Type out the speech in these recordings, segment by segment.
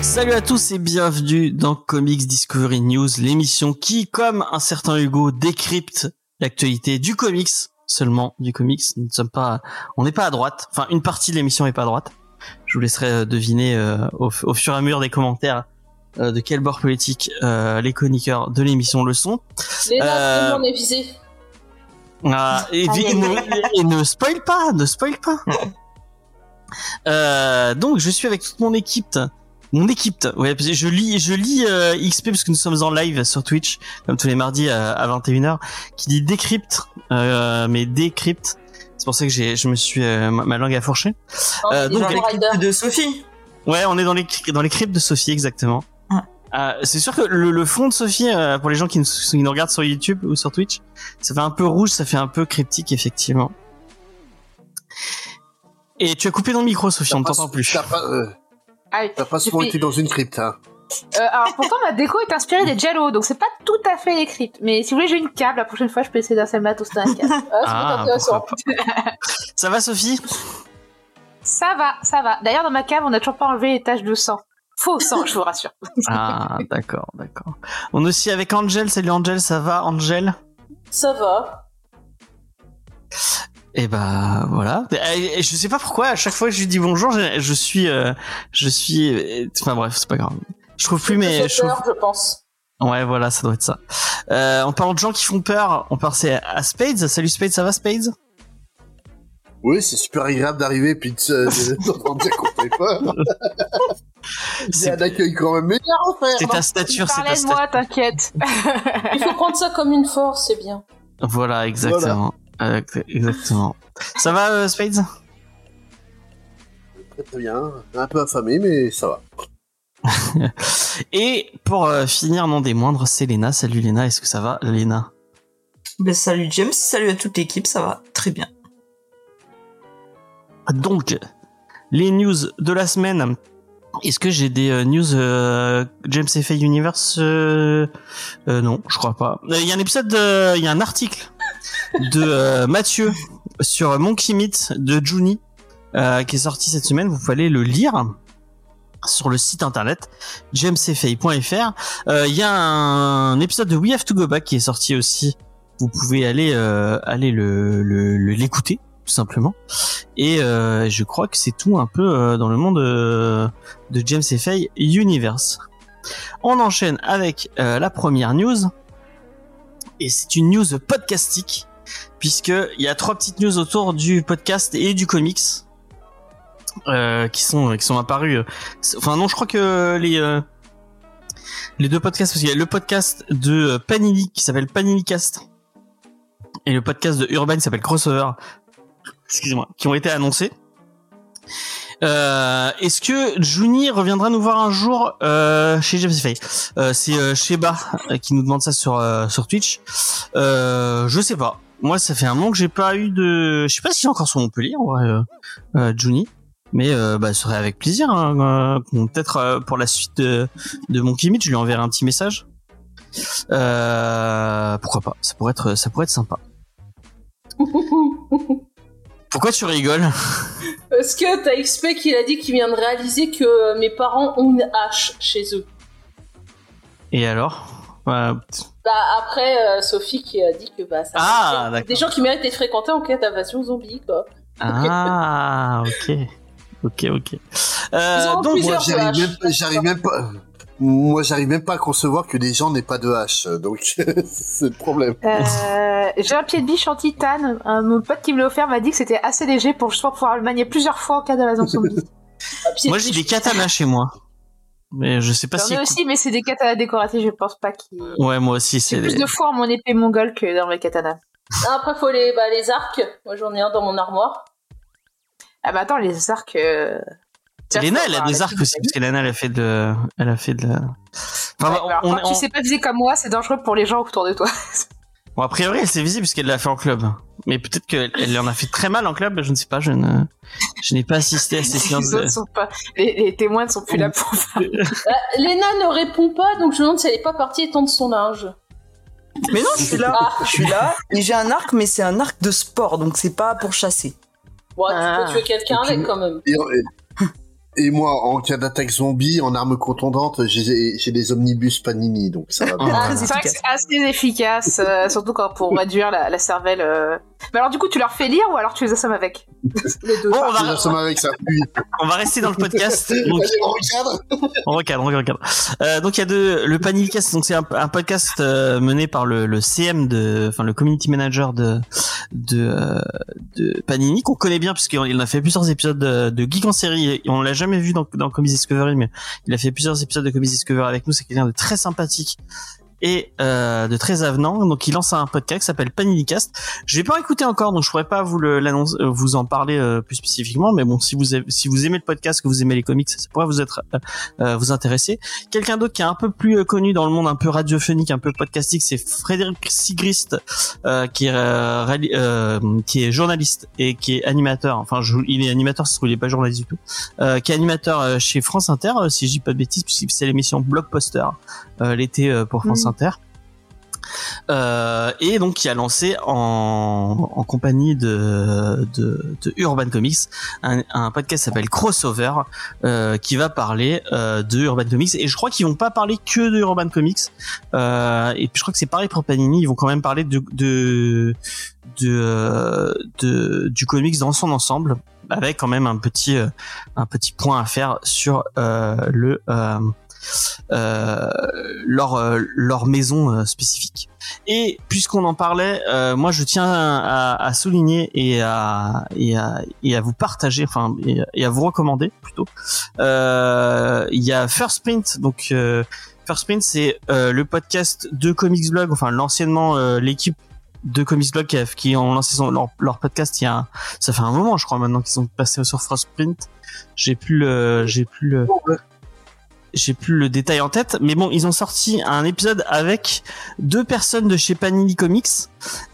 Salut à tous et bienvenue dans Comics Discovery News, l'émission qui, comme un certain Hugo, décrypte l'actualité du comics, seulement du comics. Nous ne sommes pas, on n'est pas à droite. Enfin, une partie de l'émission n'est pas à droite. Je vous laisserai euh, deviner euh, au, au fur et à mesure des commentaires euh, de quel bord politique les chroniqueurs de l'émission le sont. Léna, Euh, mon évisé. Ah, et, Allez. et ne, et ne spoil pas, ne spoil pas. Euh, donc je suis avec toute mon équipe, mon équipe. Ouais, je lis, je lis euh, XP parce que nous sommes en live sur Twitch, comme tous les mardis à, à 21h, qui dit décrypte, euh, mais décrypte. C'est pour ça que j'ai, je me suis euh, ma, langue à fourcher. Non, euh, donc, les Raider. de Sophie. Ouais, on est dans les dans les cryptes de Sophie exactement. Euh, c'est sûr que le, le fond de Sophie, euh, pour les gens qui nous, qui nous regardent sur YouTube ou sur Twitch, ça fait un peu rouge, ça fait un peu cryptique effectivement. Et tu as coupé ton micro, Sophie, on ne t'entend plus. T'as pas, t'as pas souvent été dans une crypte, hein. Euh, alors pourtant ma déco est inspirée des Jello, donc c'est pas tout à fait cryptes. Mais si vous voulez, j'ai une cave. La prochaine fois, je peux essayer d'installer ma toast dans un cave. Ah, Ah, pourquoi Ça va, Sophie? Ça va, ça va. D'ailleurs, dans ma cave, on a toujours pas enlevé les taches de sang. Faux sang, je vous rassure. Ah, d'accord, d'accord. On est aussi avec Angel. Salut Angel, ça va, Angel? Ça va. Et bah voilà. Et- et je sais pas pourquoi à chaque fois que je lui dis bonjour, je, je suis, euh, je suis. euh, Enfin bref, c'est pas grave. Je trouve plus, mais je trouve, peur, je pense. Ouais, voilà, ça doit être ça. Euh, en parlant de gens qui font peur, on passait à Spades. Salut Spades, ça va Spades? Oui, c'est super agréable d'arriver puis de d'entendre dire qu'on fait peur. C'est un accueil quand même meilleur faire. c'est ta Tu stature, c'est ta parlais de stature. moi, t'inquiète. Il faut prendre ça comme une force, c'est bien. Voilà, exactement. Euh, exactement. Ça va euh, Spades? Très très bien. Un peu affamé, mais ça va. Et pour euh, finir, non des moindres, c'est Léna. Salut Léna, est-ce que ça va Léna? Ben, salut James, salut à toute l'équipe, ça va très bien. Donc, les news de la semaine. Est-ce que j'ai des euh, news euh, James F.A. Universe euh, Non, je crois pas. Il y a un épisode, de- il y a un article de Mathieu sur Monkey Meat de Juni qui est sorti cette semaine. Vous pouvez aller le lire sur le site internet jamesfa.fr. Euh, Il y a un épisode de We Have to Go Back qui est sorti aussi. Vous pouvez aller euh, aller le le- le- l'écouter tout simplement. Et euh, je crois que c'est tout un peu euh, dans le monde euh, de James F.A. Universe. On enchaîne avec la première news. Et c'est une news podcastique, puisque il y a trois petites news autour du podcast et du comics. Euh, qui sont qui sont apparus euh, enfin non je crois que les euh, les deux podcasts parce qu'il y a le podcast de euh, Panini qui s'appelle Paninicast et le podcast de Urban qui s'appelle Crossover excusez-moi, qui ont été annoncés. Euh, Est-ce que Juni reviendra nous voir un jour euh, chez James Fay euh, C'est euh, Sheba euh, qui nous demande ça sur euh, sur Twitch. Euh, je sais pas. Moi, ça fait un moment que j'ai pas eu de. Je sais pas si j'ai encore sur Montpellier, en vrai, euh, euh, Juni. Mais euh, bah, ce serait avec plaisir. hein, euh, bon, Peut-être euh, pour la suite de, de mon Kimit, je lui enverrai un petit message. Euh, pourquoi pas Ça pourrait être, ça pourrait être sympa. Pourquoi tu rigoles? Est-ce que t'as XP qui a dit qu'il vient de réaliser que mes parents ont une hache chez eux Et alors? Bah après, Sophie qui a dit que bah ça Ah, des gens qui méritent d'être fréquentés en cas d'invasion zombie quoi. Ah, ok. Ok, ok. Euh, donc, Moi, j'arrive même, pas- j'arrive même pas. Moi, j'arrive même pas à concevoir que des gens n'aient pas de hache, donc c'est le problème. Euh, j'ai un pied de biche en titane. Un- mon pote qui me l'a offert m'a dit que c'était assez léger pour justement pouvoir le manier plusieurs fois en cas d'invasion zombie. Moi j'ai des katanas chez moi. Mais je sais pas J'en si. ai aussi, mais c'est des katanas décoratifs. Je pense pas qu'ils. Ouais, moi aussi, J'ai c'est. plus des- de foi en mon épée mongole que dans mes katanas. Après faut les bah, les arcs. Moi j'en ai un dans mon armoire. Ah bah attends, les arcs. euh, elle a des arcs aussi, parce qu'Elena, elle a fait de, elle a fait de la. Enfin, Ouais, on- alors, on- quand tu on- sais pas viser comme moi, c'est dangereux pour les gens autour de toi. Bon, a priori, elle s'est visible puisqu'elle l'a fait en club. Mais peut-être qu'elle elle en a fait très mal en club, je ne sais pas, je ne, je n'ai pas assisté à ces Les, séances. de- sont pas, les, les témoins ne sont plus là pour ça. Euh, Léna ne répond pas, donc je me demande si elle est pas partie étendre son linge. Mais non, je suis là. Ah. Je suis là et j'ai un arc, mais c'est un arc de sport, donc c'est pas pour chasser. Ah. tu peux tuer quelqu'un avec quand même. Et, et- et moi, en cas d'attaque zombie, en arme contondante, j'ai j'ai des omnibus Panini, donc ça va bien. Ah. Très C'est vrai que efficace. c'est assez efficace, euh, surtout quand pour réduire la, la cervelle. euh. Mais alors du coup, tu leur fais lire ou alors tu les assommes avec Les deux. Bon, on Je va, l'assomme avec ça. On va rester dans le podcast. Donc, Allez, on recadre. on recadre, on recadre. Euh, donc il y a deux, le Panilicast, donc c'est un, un podcast euh, mené par le, le CM de, enfin le community manager de de, euh, de Panini qu'on connaît bien puisqu'il en a fait plusieurs épisodes de, de Geek en série. Et on l'a jamais vu dans dans Comics Discovery, mais il a fait plusieurs épisodes de Comics Discovery avec nous. C'est quelqu'un de très sympathique et euh, de très avenant. Donc il lance un podcast qui s'appelle Panilicast. Je vais pas écouter encore, donc je pourrais pas vous le l'annoncer, euh, vous en parler euh, plus spécifiquement. Mais bon, si vous avez- si vous aimez le podcast, que vous aimez les comics, ça pourrait vous être euh, euh, vous intéresser. Quelqu'un d'autre qui est un peu plus euh, connu dans le monde un peu radiophonique, un peu podcastique, c'est Frédéric Sigrist, qui est qui est journaliste et qui est animateur. Enfin, je- il est animateur, parce qu'il est pas journaliste du tout. Qui est animateur chez France Inter, si je dis pas de bêtises, puisque c'est l'émission Blockbuster l'été pour France Mhm. Euh, et donc qui a lancé en, compagnie de, Urban Comics un, podcast s'appelle Crossover euh, qui va parler euh, de Urban Comics. Et je crois qu'ils vont pas parler que de Urban Comics. Et puis je crois que c'est pareil pour Panini. Ils vont quand même parler de de du comics dans son ensemble avec quand même un petit un petit point à faire sur le leur euh, leur maison euh, spécifique. Et puisqu'on en parlait, euh, moi je tiens à, souligner et à, vous partager, enfin et, à vous recommander plutôt. Euh, Il y a First Print, donc euh, First Print c'est euh, le podcast de Comics Blog, enfin l'anciennement euh, l'équipe de Comics Blog qui, ont lancé leur, podcast il y a ça fait un moment je crois maintenant qu'ils sont passés sur First Print. J'ai plus j'ai plus le j'ai plus le détail en tête, mais bon, ils ont sorti un épisode avec deux personnes de chez Panini Comics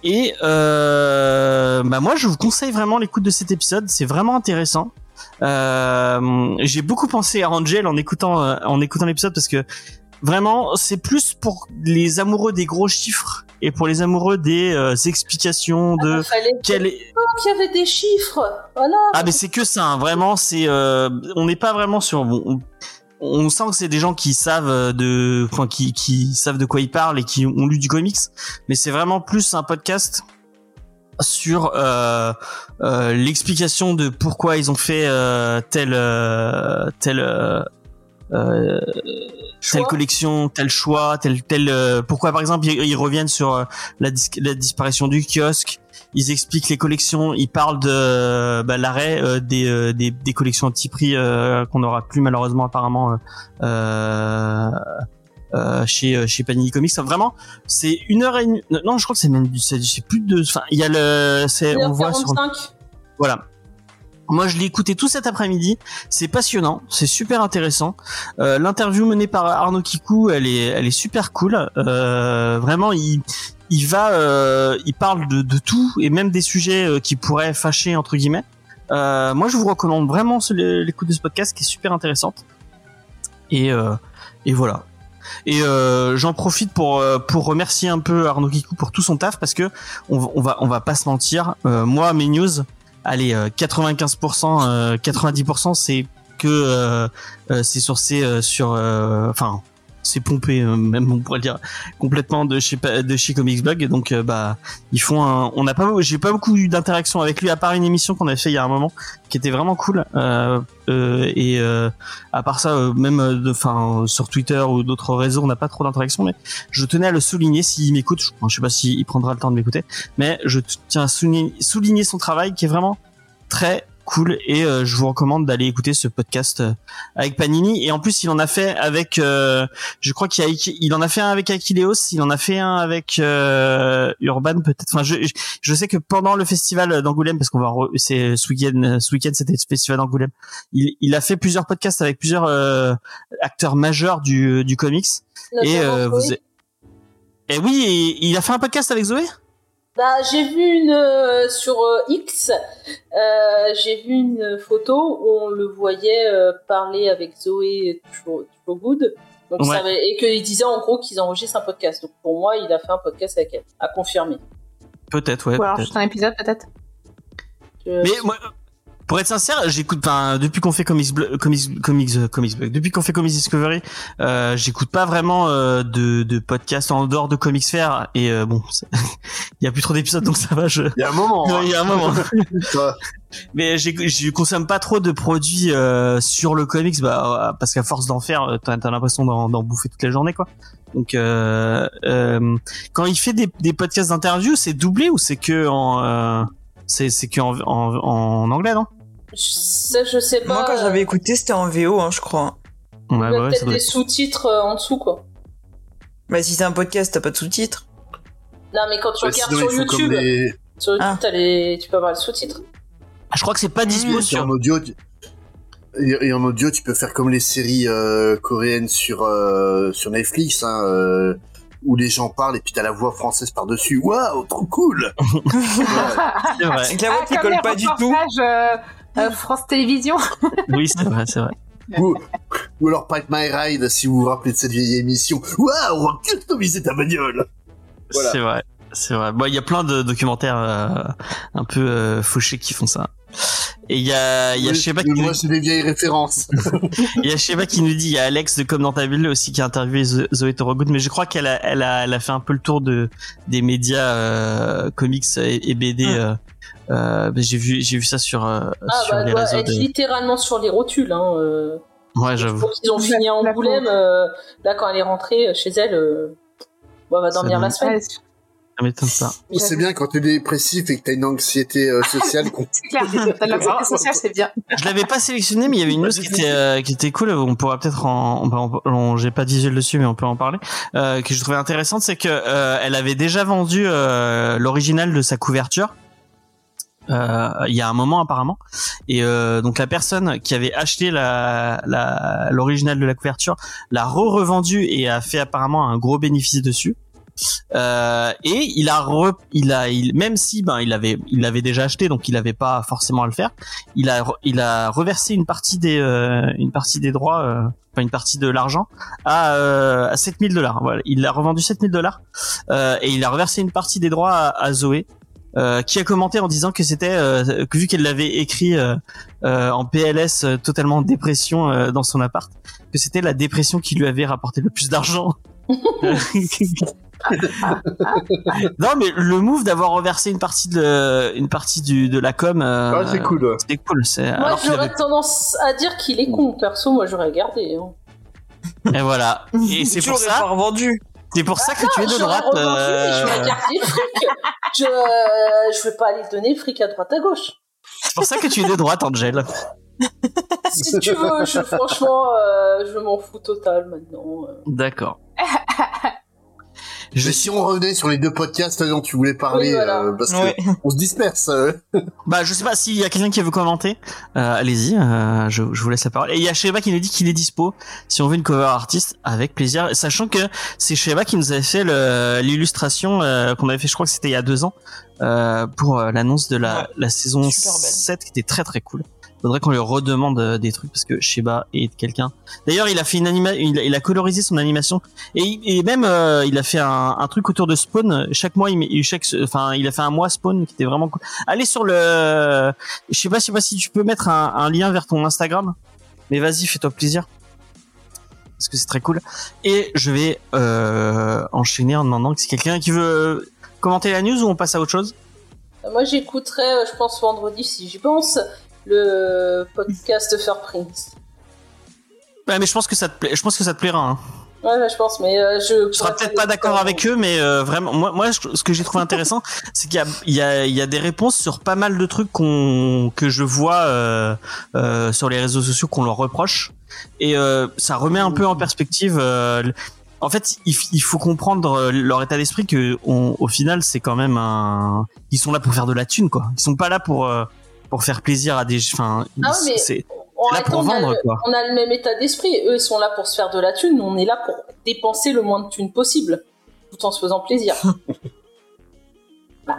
et euh, bah moi je vous conseille vraiment l'écoute de cet épisode, c'est vraiment intéressant. Euh, j'ai beaucoup pensé à Angel en écoutant euh, en écoutant l'épisode parce que vraiment c'est plus pour les amoureux des gros chiffres et pour les amoureux des euh, explications de Il fallait quel est qu'il y avait des chiffres. Voilà. ah mais c'est que ça, hein. vraiment c'est euh, on n'est pas vraiment sur bon, on, on sent que c'est des gens qui savent euh, de enfin qui savent de quoi ils parlent et qui ont lu du comics, mais c'est vraiment plus un podcast sur euh, euh, l'explication de pourquoi ils ont fait euh, telle euh, telle collection, tel choix, tel tel euh, pourquoi par exemple ils, ils reviennent sur euh, la, dis- la disparition du kiosque, ils expliquent les collections, ils parlent de bah, l'arrêt euh, des, euh, des des collections anti-prix euh, qu'on n'aura plus malheureusement apparemment euh, chez euh, chez Panini Comics. Enfin, vraiment, c'est une heure et une... non, je crois que c'est même du- c'est plus de enfin il y a le c'est on voit sur 1h45. voilà. Moi, je l'ai écouté tout cet après-midi. C'est passionnant, c'est super intéressant. Euh, L'interview menée par Arnaud Kikou, elle est, elle est super cool. Euh, vraiment, il, il va, euh, il parle de, de tout et même des sujets euh, qui pourraient fâcher entre guillemets. Euh, moi, je vous recommande vraiment l'écoute de ce podcast qui est super intéressante. Et, euh, et voilà. Et euh, j'en profite pour pour remercier un peu Arnaud Kikou pour tout son taf parce que on, on va on va pas se mentir. Euh, moi, mes news, allez, euh, 95%, euh, 90%, c'est que euh, euh, c'est sur ces, euh, sur, euh, enfin, c'est pompé, euh, même on pourrait dire complètement de chez de chez Comics Blog. Donc, euh, bah, ils font un, on n'a pas, j'ai pas beaucoup eu d'interaction avec lui à part une émission qu'on avait fait il y a un moment qui était vraiment cool. Euh, et à part ça, même, de- sur Twitter ou d'autres réseaux, on n'a pas trop d'interaction. Mais je tenais à le souligner s'il m'écoute. Je, je sais pas s'il prendra le temps de m'écouter mais je tiens à souligner son travail qui est vraiment très cool. Et euh, je vous recommande d'aller écouter ce podcast euh, avec Panini. Et en plus il en a fait avec euh, je crois qu'il il en a fait un avec Akileos il en a fait un avec euh, Urban peut-être. Enfin je, je sais que pendant le festival d'Angoulême parce qu'on va c'est ce week-end ce week-end c'était le festival d'Angoulême il, il a fait plusieurs podcasts avec plusieurs euh, acteurs majeurs du du comics. Et euh, Chloé. vous Et oui, et il a fait un podcast avec Zoé? Bah, j'ai vu une euh, sur euh, X, euh, j'ai vu une photo où on le voyait euh, parler avec Zoé Tro- Trogood. Donc Ouais. ça avait- et qu'il disait en gros qu'ils enregistrent un podcast. Donc pour moi, il a fait un podcast avec elle, à confirmer. Peut-être, ouais. Ou alors juste un épisode peut-être. Mais moi, pour être sincère, j'écoute, enfin, depuis qu'on fait Comics, Blo- Comics, Comics, euh, Comics, depuis qu'on fait Comics Discovery, euh, j'écoute pas vraiment euh, de, de podcasts en dehors de Comics Fair. Et euh, bon, il y a plus trop d'épisodes, donc ça va. Je... Il y a un moment. hein. Il y a un moment. Mais j'ai- je consomme pas trop de produits euh, sur le comics, bah, euh, parce qu'à force d'en faire, t'as as, l'impression d'en bouffer toute la journée, quoi. Donc, euh, euh, quand il fait des, des podcasts d'interview, c'est doublé ou c'est que en, euh, c'est c'est que en, en, en anglais, non? Ça, je sais pas. Moi, quand euh, j'avais écouté, c'était en VO, hein, je crois. Ouais, il y a bah ouais, ça peut-être doit des être- sous-titres euh, en dessous, quoi. Bah, si c'est un podcast, t'as pas de sous-titres. Non, mais quand tu ouais, regardes sinon, sur YouTube, les... sur YouTube, Ah. t'as les... tu peux avoir les sous-titres. Ah, je crois que c'est pas dispo Et en sur. audio, tu- et, et en audio, tu peux faire comme les séries euh, coréennes sur euh, sur Netflix, hein, euh, où les gens parlent et puis t'as la voix française par dessus. Waouh, trop cool. Ouais. C'est la voix qui comme colle pas du tout. Euh, France Télévisions. Oui, c'est vrai, c'est vrai. ou, ou alors Pipe My Ride, si vous vous rappelez de cette vieille émission. Waouh, on va customiser ta bagnole. Voilà. C'est vrai. C'est vrai. Bon, il y a plein de documentaires euh, un peu euh, fauchés qui font ça. Et il y a, il y a Oui, je sais pas mais qui moi, nous- c'est des vieilles références. il y a je sais pas qui nous dit, il y a Alex de Comme dans ta ville aussi qui a interviewé Zo- Zoé Torogood, mais je crois qu'elle a, elle a, elle a fait un peu le tour de des médias euh, comics et, et BD. Euh, j'ai vu, j'ai vu ça sur euh, Ah, sur bah, elle les réseaux. être De... littéralement sur les rotules. Hein, euh. Ouais, j'avoue. qu'ils ont fini à Angoulême. euh, là, quand elle est rentrée chez elle, euh, bon, elle va dormir la semaine. Ouais, Ça m'étonne pas. Mais c'est bien quand t'es dépressif et que t'as une anxiété euh, sociale. c'est clair. T'as de l'anxiété sociale, c'est bien. Je l'avais pas sélectionné, mais il y avait une news qui était euh, qui était cool. On pourra peut-être en, on, j'ai pas visuel dessus, mais on peut en parler. Euh, que je trouvais intéressante, c'est que euh, elle avait déjà vendu euh, l'original de sa couverture. Euh, il y a un moment apparemment. Et euh, donc la personne qui avait acheté la la- l'original de la couverture l'a re-revendu et a fait apparemment un gros bénéfice dessus. Euh, et il a re, il a il, même si ben il avait il l'avait déjà acheté donc il avait pas forcément à le faire il a il a reversé une partie des euh, une partie des droits euh, enfin une partie de l'argent à euh, à 7000 dollars. Voilà il a revendu 7000 dollars et il a reversé une partie des droits à Zoé euh, qui a commenté en disant que c'était euh, que vu qu'elle l'avait écrit euh, euh, en PLS euh, totalement en dépression euh, dans son appart que c'était la dépression qui lui avait rapporté le plus d'argent non mais le move d'avoir reversé une partie de une partie du de la com euh, Ah, c'est cool. c'était cool c'est Moi, j'aurais avait tendance à dire qu'il est con. Perso, moi, j'aurais gardé. hein. et voilà et c'est pour ça pas revendu. C'est pour ça que tu es de droite mais euh, j'aurais gardé le fric. Je, euh, je vais pas aller donner le fric à droite à gauche. c'est pour ça que tu es de droite Angel Si tu veux, je, franchement, euh, je m'en fous total maintenant. d'accord Je... Si on revenait sur les deux podcasts dont tu voulais parler, Oui, voilà. euh, parce Ouais. que on se disperse. euh. Bah, je sais pas s'il y a quelqu'un qui veut commenter. Euh, allez-y, euh, je, je vous laisse la parole. Et il y a Sheba qui nous dit qu'il est dispo si on veut une cover artiste, avec plaisir. Sachant que c'est Sheba qui nous avait fait le- l'illustration euh, qu'on avait fait, je crois que c'était il y a deux ans, euh, pour euh, l'annonce de la, Ouais. la saison Super belle. 7 qui était très très cool. Faudrait qu'on lui redemande euh, des trucs parce que Sheba est quelqu'un. D'ailleurs, il a fait une anima, il, a- colorisé son animation et, même euh, il a fait un, truc autour de Spawn. Chaque mois, il, enfin, il a fait un mois Spawn qui était vraiment cool. Allez sur le, je sais pas, je sais pas si tu peux mettre un, lien vers ton Instagram, mais vas-y, fais-toi plaisir parce que c'est très cool. Et je vais euh, enchaîner en demandant c'est quelqu'un qui veut commenter la news ou on passe à autre chose? Moi, j'écouterai, je pense, vendredi, si j'y pense, le podcast de Fur Prince. Ouais, mais je pense que ça te plaît, je pense que ça te plaira. Hein. Ouais, je pense, mais euh, je. Je serai peut-être pas d'accord avec eux, mais euh, vraiment, moi, moi, je- ce que j'ai trouvé intéressant, c'est qu'il y a, y y des réponses sur pas mal de trucs qu'on, que je vois euh, euh, sur les réseaux sociaux qu'on leur reproche, et ça remet un peu en perspective. en fait, il, faut comprendre leur état d'esprit que, on- au final, c'est quand même un. Ils sont là pour faire de la thune, quoi. Ils sont pas là pour pour faire plaisir à des. Enfin, Ah, c'est On, là pour on, a vendre, le, quoi. on a le même état d'esprit. Eux, ils sont là pour se faire de la thune. On est là pour dépenser le moins de thunes possible. tout en se faisant plaisir. bah,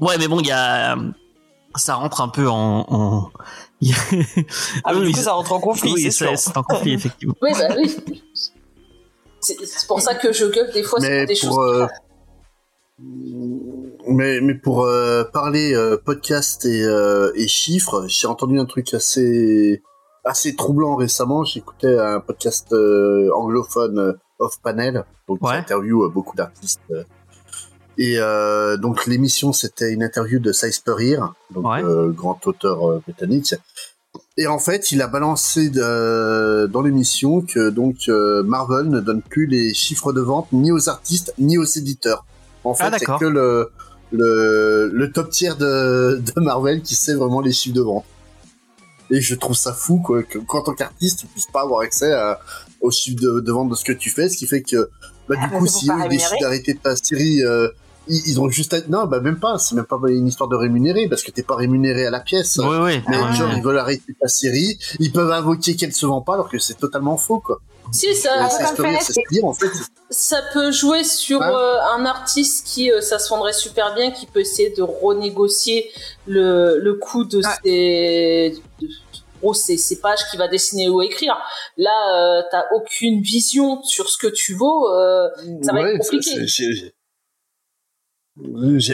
Ouais, mais bon, il y a ça rentre un peu en. en... Ah, mais Oui, du coup, ça- rentre en conflit, oui, c'est c'est sûr. c'est en conflit effectivement. oui, bah oui. C'est pour ça que je gueule des fois sur des pour, choses. euh. Mais, mais pour euh, parler euh, podcast et, euh, et chiffres, j'ai entendu un truc assez assez troublant récemment. J'écoutais un podcast euh, anglophone euh, off panel, donc qui Ouais. interview euh, beaucoup d'artistes. Et euh, donc l'émission c'était une interview de Cy Spurrier, donc Ouais. euh, grand auteur britannique. Et en fait, il a balancé de- dans l'émission que donc euh, Marvel ne donne plus les chiffres de vente ni aux artistes ni aux éditeurs. En fait, Ah, c'est d'accord. que le, le le top tier de, de Marvel qui sait vraiment les chiffres de vente. Et je trouve ça fou quoi, que qu'en tant qu'artiste, tu puisses pas avoir accès à, aux chiffres de, de vente de ce que tu fais, ce qui fait que bah, du Ah, coup, si eux décident d'arrêter ta série, euh, ils, ils ont juste à... non, bah même pas, c'est même pas une histoire de rémunérer parce que t'es pas rémunéré à la pièce. Oui, oui. Mais ouais, genre, ouais. ils veulent arrêter ta série, ils peuvent invoquer qu'elle se vend pas alors que c'est totalement faux, quoi. Si, ça, Ah, fait dire, en fait. ça peut jouer sur euh, un artiste qui, euh, ça se vendrait super bien, qui peut essayer de renégocier le, le coût de Ouais. ses, de, gros, ses, ses pages qu'il va dessiner ou écrire. Là, euh, t'as aucune vision sur ce que tu vaux. euh, Ça va être compliqué.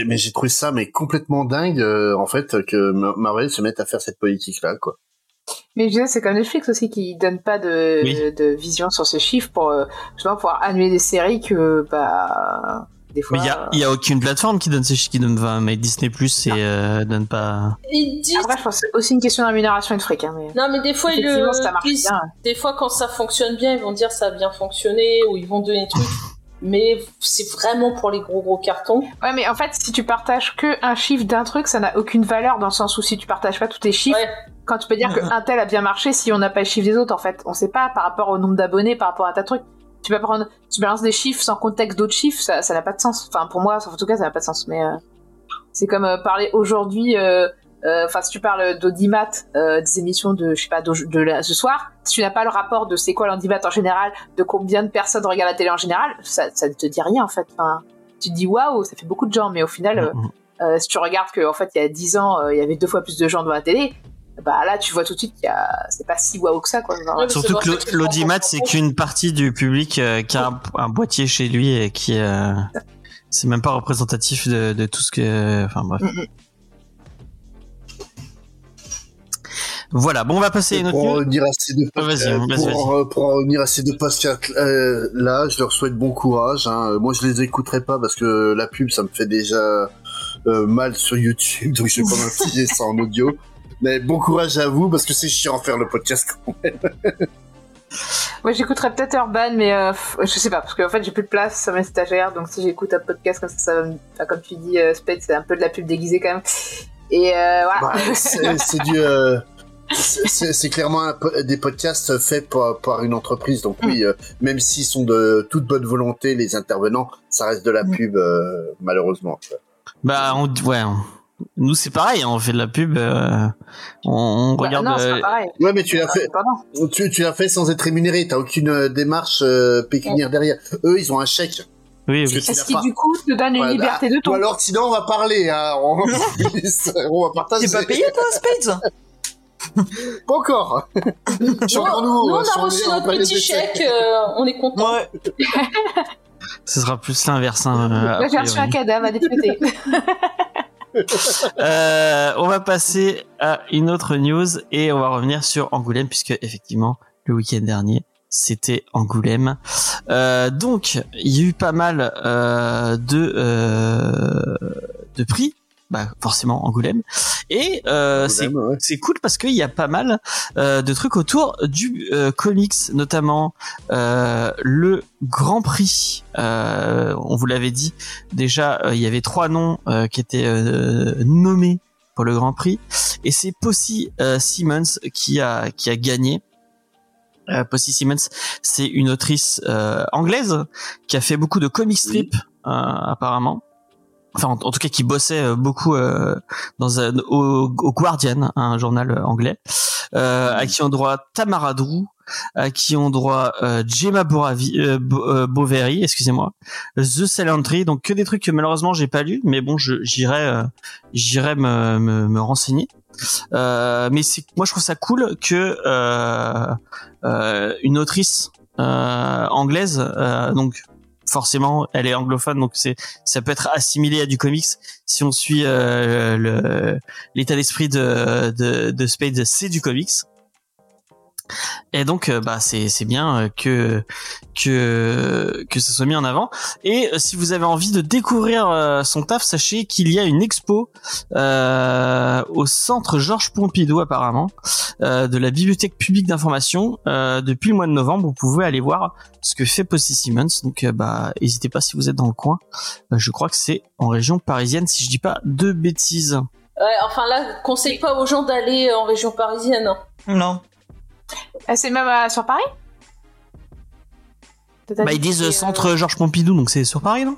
Mais j'ai trouvé ça mais complètement dingue euh, en fait que Ma- Marvel se mette à faire cette politique là quoi. Mais je disais, c'est comme Netflix aussi qui donne pas de, Oui. de vision sur ces chiffres pour euh, justement pouvoir annuler des séries que bah des fois. Mais il y a, y a aucune plateforme qui donne ces chiffres qui donne enfin, mais Disney Plus et euh, donne pas. Ils disent Après, je pense que c'est aussi une question de rémunération et de fric. Hein, mais... Non, mais des fois, ils ça marche bien. Des fois, quand ça fonctionne bien, ils vont dire ça a bien fonctionné ou ils vont donner des trucs. Mais c'est vraiment pour les gros gros cartons. Ouais, mais en fait, si tu partages que un chiffre d'un truc, ça n'a aucune valeur dans le sens où si tu partages pas tous tes chiffres, Ouais. quand tu peux dire qu'un tel a bien marché si on n'a pas le chiffre des autres, en fait, on sait pas par rapport au nombre d'abonnés, par rapport à ta truc. Tu peux prendre, tu balances des chiffres sans contexte d'autres chiffres, ça, ça n'a pas de sens. Enfin, pour moi, en tout cas, ça n'a pas de sens. Mais euh, c'est comme euh, parler aujourd'hui. euh, euh, Enfin, si tu parles d'audimat, euh, des émissions de, je sais pas, de, de la- ce soir, si tu n'as pas le rapport de c'est quoi l'audimat en général, de combien de personnes regardent la télé en général, ça, ça ne te dit rien en fait. Enfin, tu te dis waouh, ça fait beaucoup de gens, mais au final, euh, Mhm. euh, si tu regardes que en fait il y a 10 ans euh, il y avait deux fois plus de gens devant la télé bah là tu vois tout de suite qu'il y a c'est pas si waouh que ça quoi Genre, Ouais, mais Surtout que l'audimat, c'est qu'une partie du public euh, qui a un, un boîtier chez lui et qui. euh, c'est même pas représentatif de, de tout ce que. Enfin bref. Mhm. Voilà, bon, on va passer à une autre pour revenir à ces deux vas-y, vas-y, pour, pour en revenir à ces deux podcasts euh, là, je leur souhaite bon courage. Hein. Moi, je les écouterai pas parce que la pub, ça me fait déjà euh, mal sur YouTube, donc je vais pas m'infliger ça en audio. Mais bon courage à vous parce que c'est chiant faire le podcast. quand même. moi j'écouterais peut-être Urban mais euh, je sais pas parce qu'en fait j'ai plus de place sur mes stagiaires donc si j'écoute un podcast comme ça, ça va me- enfin, comme tu dis euh, Spade c'est un peu de la pub déguisée quand même et euh, voilà Bah, c'est c'est du. Euh, c'est- clairement un po- des podcasts faits par, par une entreprise, donc oui, euh, même s'ils sont de toute bonne volonté, les intervenants, ça reste de la Mm. pub, euh, malheureusement. Bah, on, ouais. on- Nous, c'est pareil, hein, on fait de la pub. euh, on, on Bah, regarde. non c'est euh, pas pareil Ouais, mais tu l'as fait, Pardon. tu, tu l'as fait sans être rémunéré, t'as aucune euh, démarche euh, pécuniaire derrière. Eux, ils ont un chèque. oui, Parce oui. que tu est-ce l'as qui pas. du coup te donne une liberté de Ou ton alors, sinon, on va parler, hein. On, on va partager. T'es pas payé toi, Spades? Pas encore. Nous, on a reçu notre petit chèque, euh, on est content. Ouais. Ce sera plus l'inverse. Hein, Là a j'ai reçu priori. un cadavre à Euh, on va passer à une autre news et on va revenir sur Angoulême puisque effectivement le week-end dernier c'était Angoulême. Euh, donc il y a eu pas mal euh, de euh, de prix, bah forcément Angoulême et euh, c'est ouais. cool parce qu'il y a pas mal euh, de trucs autour du euh, comics, notamment euh, le Grand Prix. Euh, on vous l'avait dit déjà, il y avait trois noms qui étaient nommés pour le Grand Prix, et c'est euh, Simmons qui a qui a gagné. Posy Simmons, c'est une autrice anglaise qui a fait beaucoup de comic strip euh, apparemment. Enfin, en, tout cas, qui bossait euh, beaucoup euh, dans un, au, au Guardian, un journal anglais, euh, à qui ont droit Tamara Drew, à qui ont droit euh, Gemma Boravi, euh, Bo- euh, Bovary, excusez-moi, The Silent Tree, donc que des trucs que malheureusement j'ai pas lu, mais bon, j'irai, euh, j'irai me, me, me renseigner. Euh, mais c'est, moi je trouve ça cool que euh, euh, une autrice euh, anglaise, euh, donc forcément elle est anglophone, donc c'est ça peut être assimilé à du comics si on suit euh, l'état d'esprit de, de de Spade, c'est du comics. Et donc, euh, bah, c'est bien euh, que que que ça soit mis en avant. Et euh, si vous avez envie de découvrir son taf, sachez qu'il y a une expo euh, au centre Georges Pompidou apparemment euh, de la bibliothèque publique d'information euh, depuis le mois de novembre. Vous pouvez aller voir ce que fait Posty Simmons. Donc, euh, bah, n'hésitez pas si vous êtes dans le coin. Je crois que c'est en région parisienne, si je dis pas de bêtises. Ouais, enfin là, conseille pas aux gens d'aller en région parisienne. hein. Non. Ah, C'est même euh, sur Paris Bah, ils disent euh, centre Georges Pompidou, donc c'est sur Paris, non?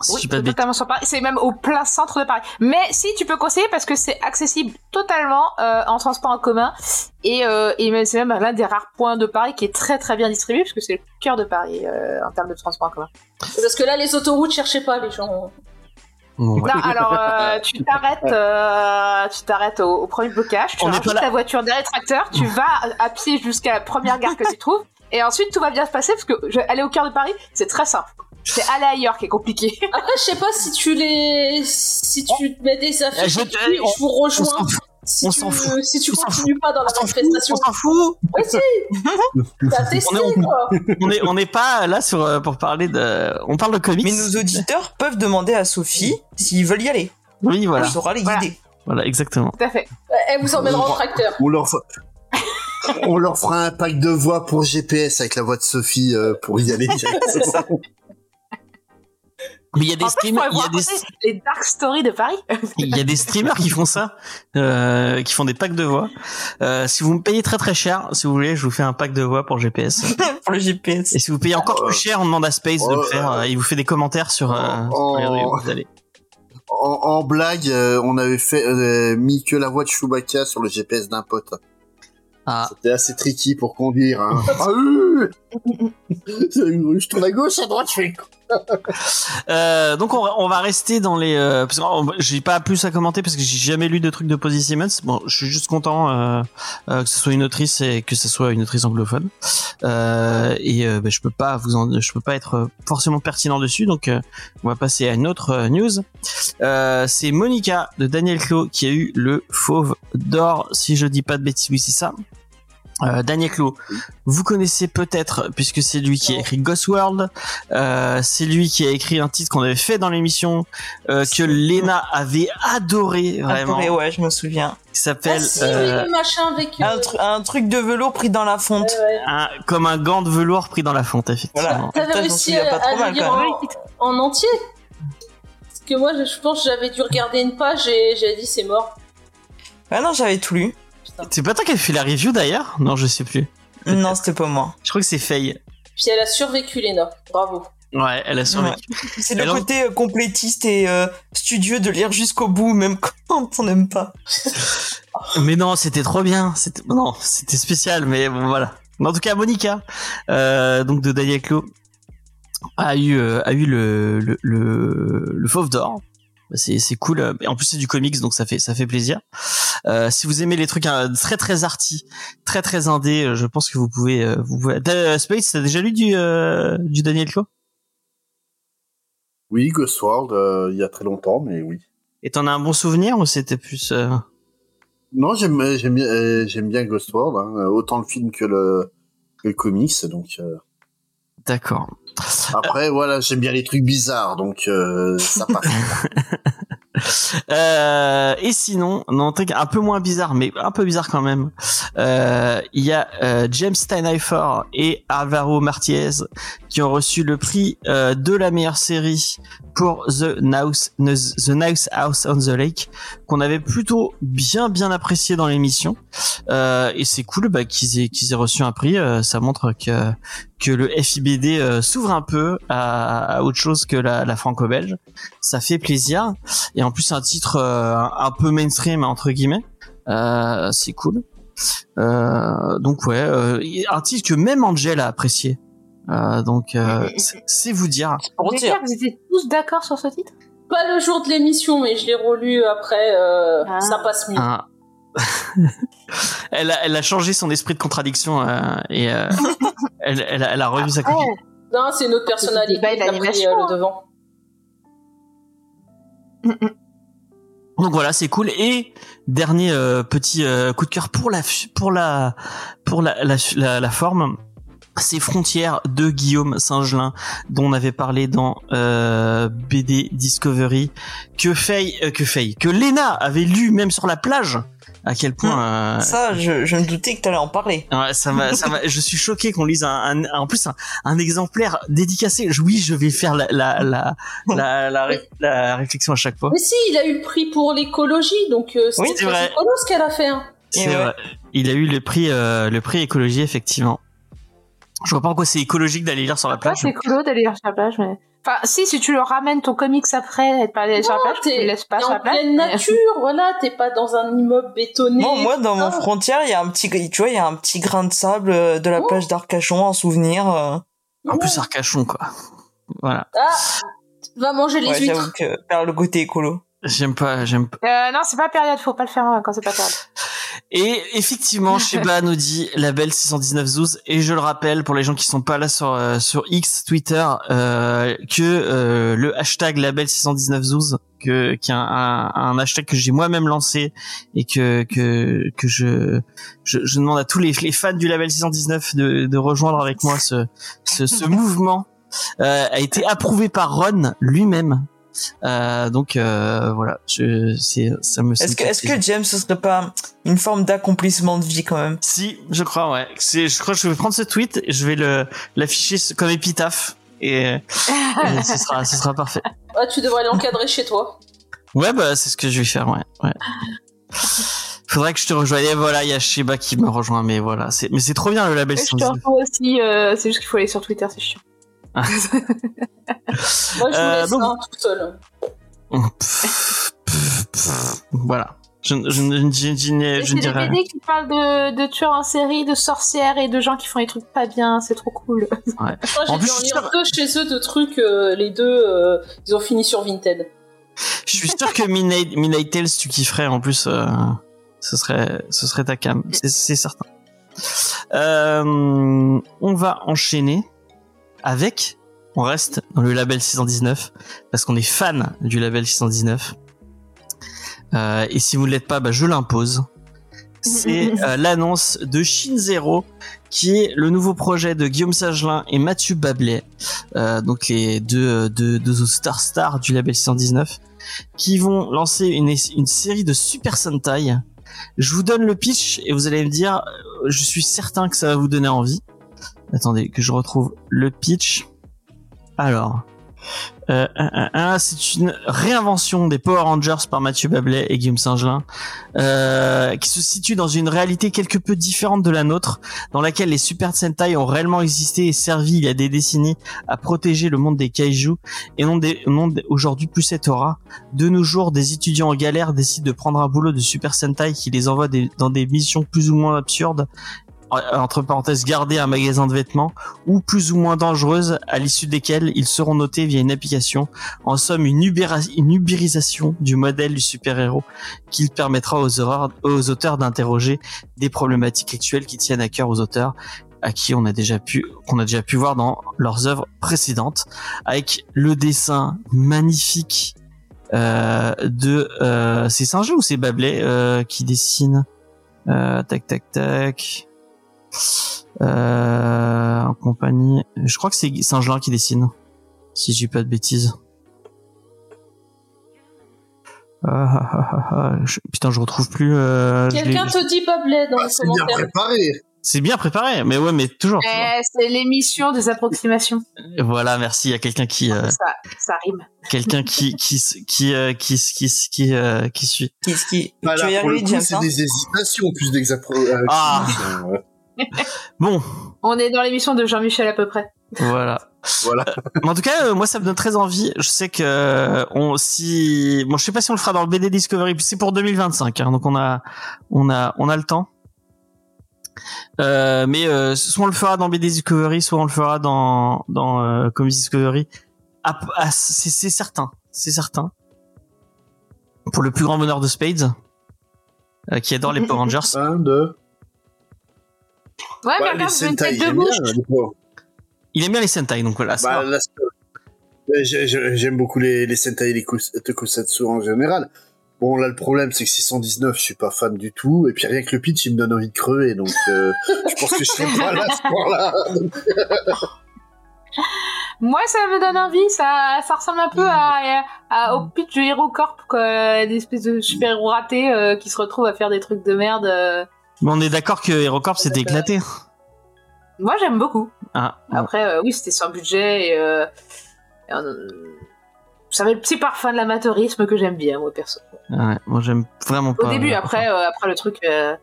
Si Oui, totalement sur Paris. C'est même au plein centre de Paris. Mais si tu peux conseiller parce que c'est accessible totalement euh, en transport en commun et, euh, c'est même l'un des rares points de Paris qui est très très bien distribué parce que c'est le cœur de Paris euh, en termes de transport en commun. Parce que là, les autoroutes, cherchez pas les gens. Non, alors euh, tu t'arrêtes, euh, tu t'arrêtes au, au premier blocage, tu rajoutes ta voiture derrière le tracteur, tu vas à pied jusqu'à la première gare que tu trouves, et ensuite tout va bien se passer parce que je- aller au cœur de Paris, c'est très simple. C'est aller ailleurs qui est compliqué. Après, je sais pas si tu les, si tu mets des affiches, Je- je vous rejoins. Si on tu, s'en fout. si tu On s'en continues pas dans la On manifestation, On s'en fout. oui si, t'as testé On est- quoi. On est, on n'est pas là sur euh, pour parler de. On parle de comics. Mais nos auditeurs peuvent demander à Sophie s'ils veulent y aller. Oui, voilà, Elle saura les Voilà. guider. voilà, exactement. Tout à fait. Elle vous emmènera en tracteur. On leur, on fera un pack de voix pour GPS avec la voix de Sophie euh, pour y aller directement. Mais il y a des En streamers, il y a des, les dark stories de Paris. il y a des streamers qui font ça, euh, qui font des packs de voix. Euh, si vous me payez très très cher, si vous voulez, je vous fais un pack de voix pour GPS. Pour le GPS. Et si vous payez encore plus cher, on demande à Space de le Oh, faire. euh, il vous fait des commentaires sur. euh, Oh. sur les réseaux, vous allez. En, en blague, euh, on avait fait euh, mis que la voix de Chewbacca sur le GPS d'un pote. Ah, C'était assez tricky pour conduire. Hein. ah Je tourne à gauche, à droite, je fais Euh, donc on, va- rester dans les euh, on- j'ai pas plus à commenter parce que j'ai jamais lu de trucs de Posy Simmons. Bon, je suis juste content euh, euh, que ce soit une autrice et que ce soit une autrice anglophone. Et bah, je peux pas je peux pas être forcément pertinent dessus. Donc on va passer à une autre news. C'est Monica de Daniel Clos qui a eu le Fauve d'or. Si je dis pas de bêtises, oui c'est ça. Euh, Daniel Clos, vous connaissez peut-être puisque c'est lui qui a écrit Ghost World. Euh, c'est lui qui a écrit un titre qu'on avait fait dans l'émission euh, que Lena avait adoré vraiment, Adoré, ouais, je me souviens. qui s'appelle Ah si, oui, le machin avec. Un, tru- un truc de velours pris dans la fonte. ouais, ouais. un- comme un gant de velours pris dans la fonte effectivement. T'avais je m'en réussi pas à, trop à mal, le lire quand même. en, en entier Parce que moi, je, je pense que j'avais dû regarder une page et j'ai dit c'est mort. Ah non, j'avais tout lu. C'est pas toi qui as fait la review d'ailleurs Non, je sais plus. Non, c'était pas moi. Je crois que c'est Faye. Puis elle a survécu, Léna. Bravo. Ouais, elle a survécu. C'est le côté euh, complétiste et euh, studieux de lire jusqu'au bout, même quand on n'aime pas. Mais non, c'était trop bien. C'était non, c'était spécial, mais bon voilà. Mais en tout cas, Monica, euh, donc de Daniel Clos, a eu euh, a eu le le le, le fauve d'or. Bah, C'est c'est cool. Et en plus c'est du comics, donc ça fait ça fait plaisir. Euh, si vous aimez les trucs euh, très très arty, très très indé, euh, je pense que vous pouvez euh, vous pouvez. T'as, Space, t'as déjà lu du euh, du Daniel Clos Oui, Ghost World, euh, il y a très longtemps, mais oui. Et t'en as un bon souvenir ou c'était plus Non, j'aime j'aime bien j'aime bien Ghost World, hein, autant le film que le que le comics, donc. D'accord. Après, voilà, j'aime bien les trucs bizarres, donc euh, ça passe. Euh, et sinon, non, un truc un peu moins bizarre, mais un peu bizarre quand même. Euh, Il y a James Steinheifer et Alvaro Martinez qui ont reçu le prix de la meilleure série pour The Nice, The Nice House on the Lake, qu'on avait plutôt bien bien apprécié dans l'émission. Et c'est cool bah, qu'ils aient qu'ils aient reçu un prix. ça montre que que le FIBD euh, s'ouvre un peu à, à autre chose que la, la franco-belge. Ça fait plaisir. Et en plus, un titre euh, un peu mainstream entre guillemets. Euh, c'est cool. Euh, donc ouais, euh, un titre que même Angel a apprécié. Euh, donc euh, c'est vous dire. Pour Vous voulez dire. dire que vous étiez tous d'accord sur ce titre? Pas le jour de l'émission, mais je l'ai relu après. euh, Ah. Ça passe mieux. un- elle, a, elle a changé son esprit de contradiction euh, et euh, elle, elle, a, elle a revu sa copie. Ouais. Non, c'est notre personnalité débat et qui a pris euh, hein. le devant. Donc voilà, c'est cool. Et dernier euh, petit euh, coup de cœur pour la pour la pour la la, la, la forme. Ces frontières de Guillaume Singelin dont on avait parlé dans euh, BD Discovery que Faye euh, que Faye que Lena avait lu même sur la plage à quel point euh, Ça, je, je me doutais que t'allais en parler. Ouais, ça m'a, ça m'a, je suis choqué qu'on lise un, un- en plus un, un exemplaire dédicacé. Je- Oui, je vais faire la, la, la, la, la, ré- la réflexion à chaque fois. Mais si, il a eu le prix pour l'écologie, donc euh, Oui, c'est vrai. écolo ce qu'elle a fait. hein. C'est ouais. vrai. Il a eu le prix, euh, le prix écologie effectivement. Je vois pas en quoi c'est écologique d'aller lire sur la plage. c'est écolo d'aller sur la plage, mais. Enfin, si, si tu le ramènes ton comics après pas allé sur la plage, tu le laisses pas sur la en pleine nature, voilà, t'es pas dans un immeuble bétonné. Moi, moi, dans mon Ah. frontière, il y a un petit, tu vois, il y a un petit grain de sable euh, de la Oh. plage d'Arcachon en souvenir. euh. Un peu Arcachon quoi. Voilà. Ah, va manger les Ouais, huîtres. que faire le côté écolo. J'aime pas, j'aime pas. Euh, non, c'est pas période, faut pas le faire euh, quand c'est pas période. Et effectivement, Sheba nous dit label 619 Zouz et je le rappelle pour les gens qui sont pas là sur euh, sur X Twitter euh, que euh, le hashtag label 619 Zouz que qui est un, un, un hashtag que j'ai moi-même lancé et que que que je je, je demande à tous les, les fans du label 619 de de rejoindre avec moi ce ce, ce mouvement euh, a été approuvé par Ron lui-même. Euh, donc euh, voilà, je c'est ça me Est-ce que, est-ce que James, ce serait pas une forme d'accomplissement de vie quand même? Si, je crois, ouais. C'est, je crois que je vais prendre ce tweet et je vais le, l'afficher comme épitaphe et, et ce sera, ce sera parfait. Ah, tu devrais l'encadrer chez toi. Ouais, bah, c'est ce que je vais faire, ouais, ouais. Faudrait que je te rejoigne. Et voilà, il y a Shiba qui me rejoint, mais voilà, c'est, mais c'est trop bien le label Je te 119. rejoins aussi, euh, c'est juste qu'il faut aller sur Twitter, c'est chiant. Moi, je vous Euh, laisse donc- hein, tout seul. Voilà. Je, je, je, je, je, c'est des dirais rien. BD qui parlent de, de tueurs en série, de sorcières et de gens qui font des trucs pas bien, c'est trop cool. Moi, En j'ai plus, dû en je suis lire sûr- deux chez eux de trucs, euh, les deux, euh, ils ont fini sur Vinted. Je suis sûr que Midnight, Midnight Tales, tu kifferais en plus. euh, ce serait, ce serait ta cam, c'est, c'est certain. Euh, on va enchaîner avec. On reste dans le label 619 parce qu'on est fan du label 619. Euh, et si vous ne l'êtes pas, bah, je l'impose. C'est euh, l'annonce de Shin Zero, qui est le nouveau projet de Guillaume Sagelin et Mathieu Bablet, euh, donc les deux, deux, deux star stars du label 619, qui vont lancer une, une série de Super Sentai. Je vous donne le pitch et vous allez me dire, euh, je suis certain que ça va vous donner envie. Attendez, que je retrouve le pitch. Alors, euh, un, un, un, c'est une réinvention des Power Rangers par Mathieu Bablet et Guillaume Singelin, euh, qui se situe dans une réalité quelque peu différente de la nôtre, dans laquelle les Super Sentai ont réellement existé et servi il y a des décennies à protéger le monde des kaiju, et non, des, non aujourd'hui plus cette aura. De nos jours, des étudiants en galère décident de prendre un boulot de Super Sentai qui les envoie dans des missions plus ou moins absurdes, entre parenthèses garder un magasin de vêtements, ou plus ou moins dangereuses, à l'issue desquelles ils seront notés via une application. En somme, une, une ubérisation du modèle du super-héros qui permettra aux, auteurs- d'interroger des problématiques actuelles qui tiennent à cœur aux auteurs à qui on a déjà pu qu'on a déjà pu voir dans leurs œuvres précédentes avec le dessin magnifique euh, de euh, c'est Saint-Jean ou c'est Bablet euh, qui dessine euh, tac tac tac en compagnie je crois que c'est Saint-Jean qui dessine si je dis pas de bêtises ah, ah, ah, ah, ah, je- putain je retrouve plus euh, Quelqu'un te dit Bablet dans Ah, c'est bien préparé. c'est bien préparé mais ouais mais toujours. Eh, c'est l'émission des approximations. voilà merci il y a quelqu'un qui euh, Ça, ça rime. quelqu'un qui qui qui euh, qui qui qui euh, qui suit Qui, qui, Bah, tu y pour le arriver, c'est hein des hésitations plus d'exapropriation. Ah. Bon On est dans l'émission de Jean-Michel à peu près. voilà Voilà. Mais en tout cas, euh, moi, ça me donne très envie. Je sais que euh, on si bon, je sais pas si on le fera dans le BD Discovery. C'est pour 2025, hein, donc on a on a on a le temps. Euh, mais euh, soit on le fera dans BD Discovery, soit on le fera dans dans euh, Comics Discovery. Ah, ah, c'est c'est certain, c'est certain. Pour le plus grand bonheur de Spades, euh, qui adore les Power Rangers. Un, deux. Ouais, Bah, mais les Sentai, tête de j'aime bouche. bien. Il aime bien les Sentai, donc voilà. Bah, J'aime beaucoup les, les Sentai et les kus- Tokusatsu en général. Bon, là, le problème, c'est que 619, je suis pas fan du tout. Et puis, rien que le pitch, il me donne envie de crever. Donc, euh, je pense que je serai pas là à ce point-là. Moi, ça me donne envie. Ça, ça ressemble un peu à, à- au pitch de HeroCorp, quoi. Des espèces de super-héros ratés euh, qui se retrouvent à faire des trucs de merde. euh. Mais on est d'accord que HeroCorp s'était éclaté. Moi, j'aime beaucoup. Ah, Après, euh, oui, c'était sans budget et... Euh, et, euh, ça fait le petit parfum de l'amateurisme que j'aime bien, moi, perso. ouais, moi j'aime vraiment pas. Au début, euh, après, euh, après le truc euh,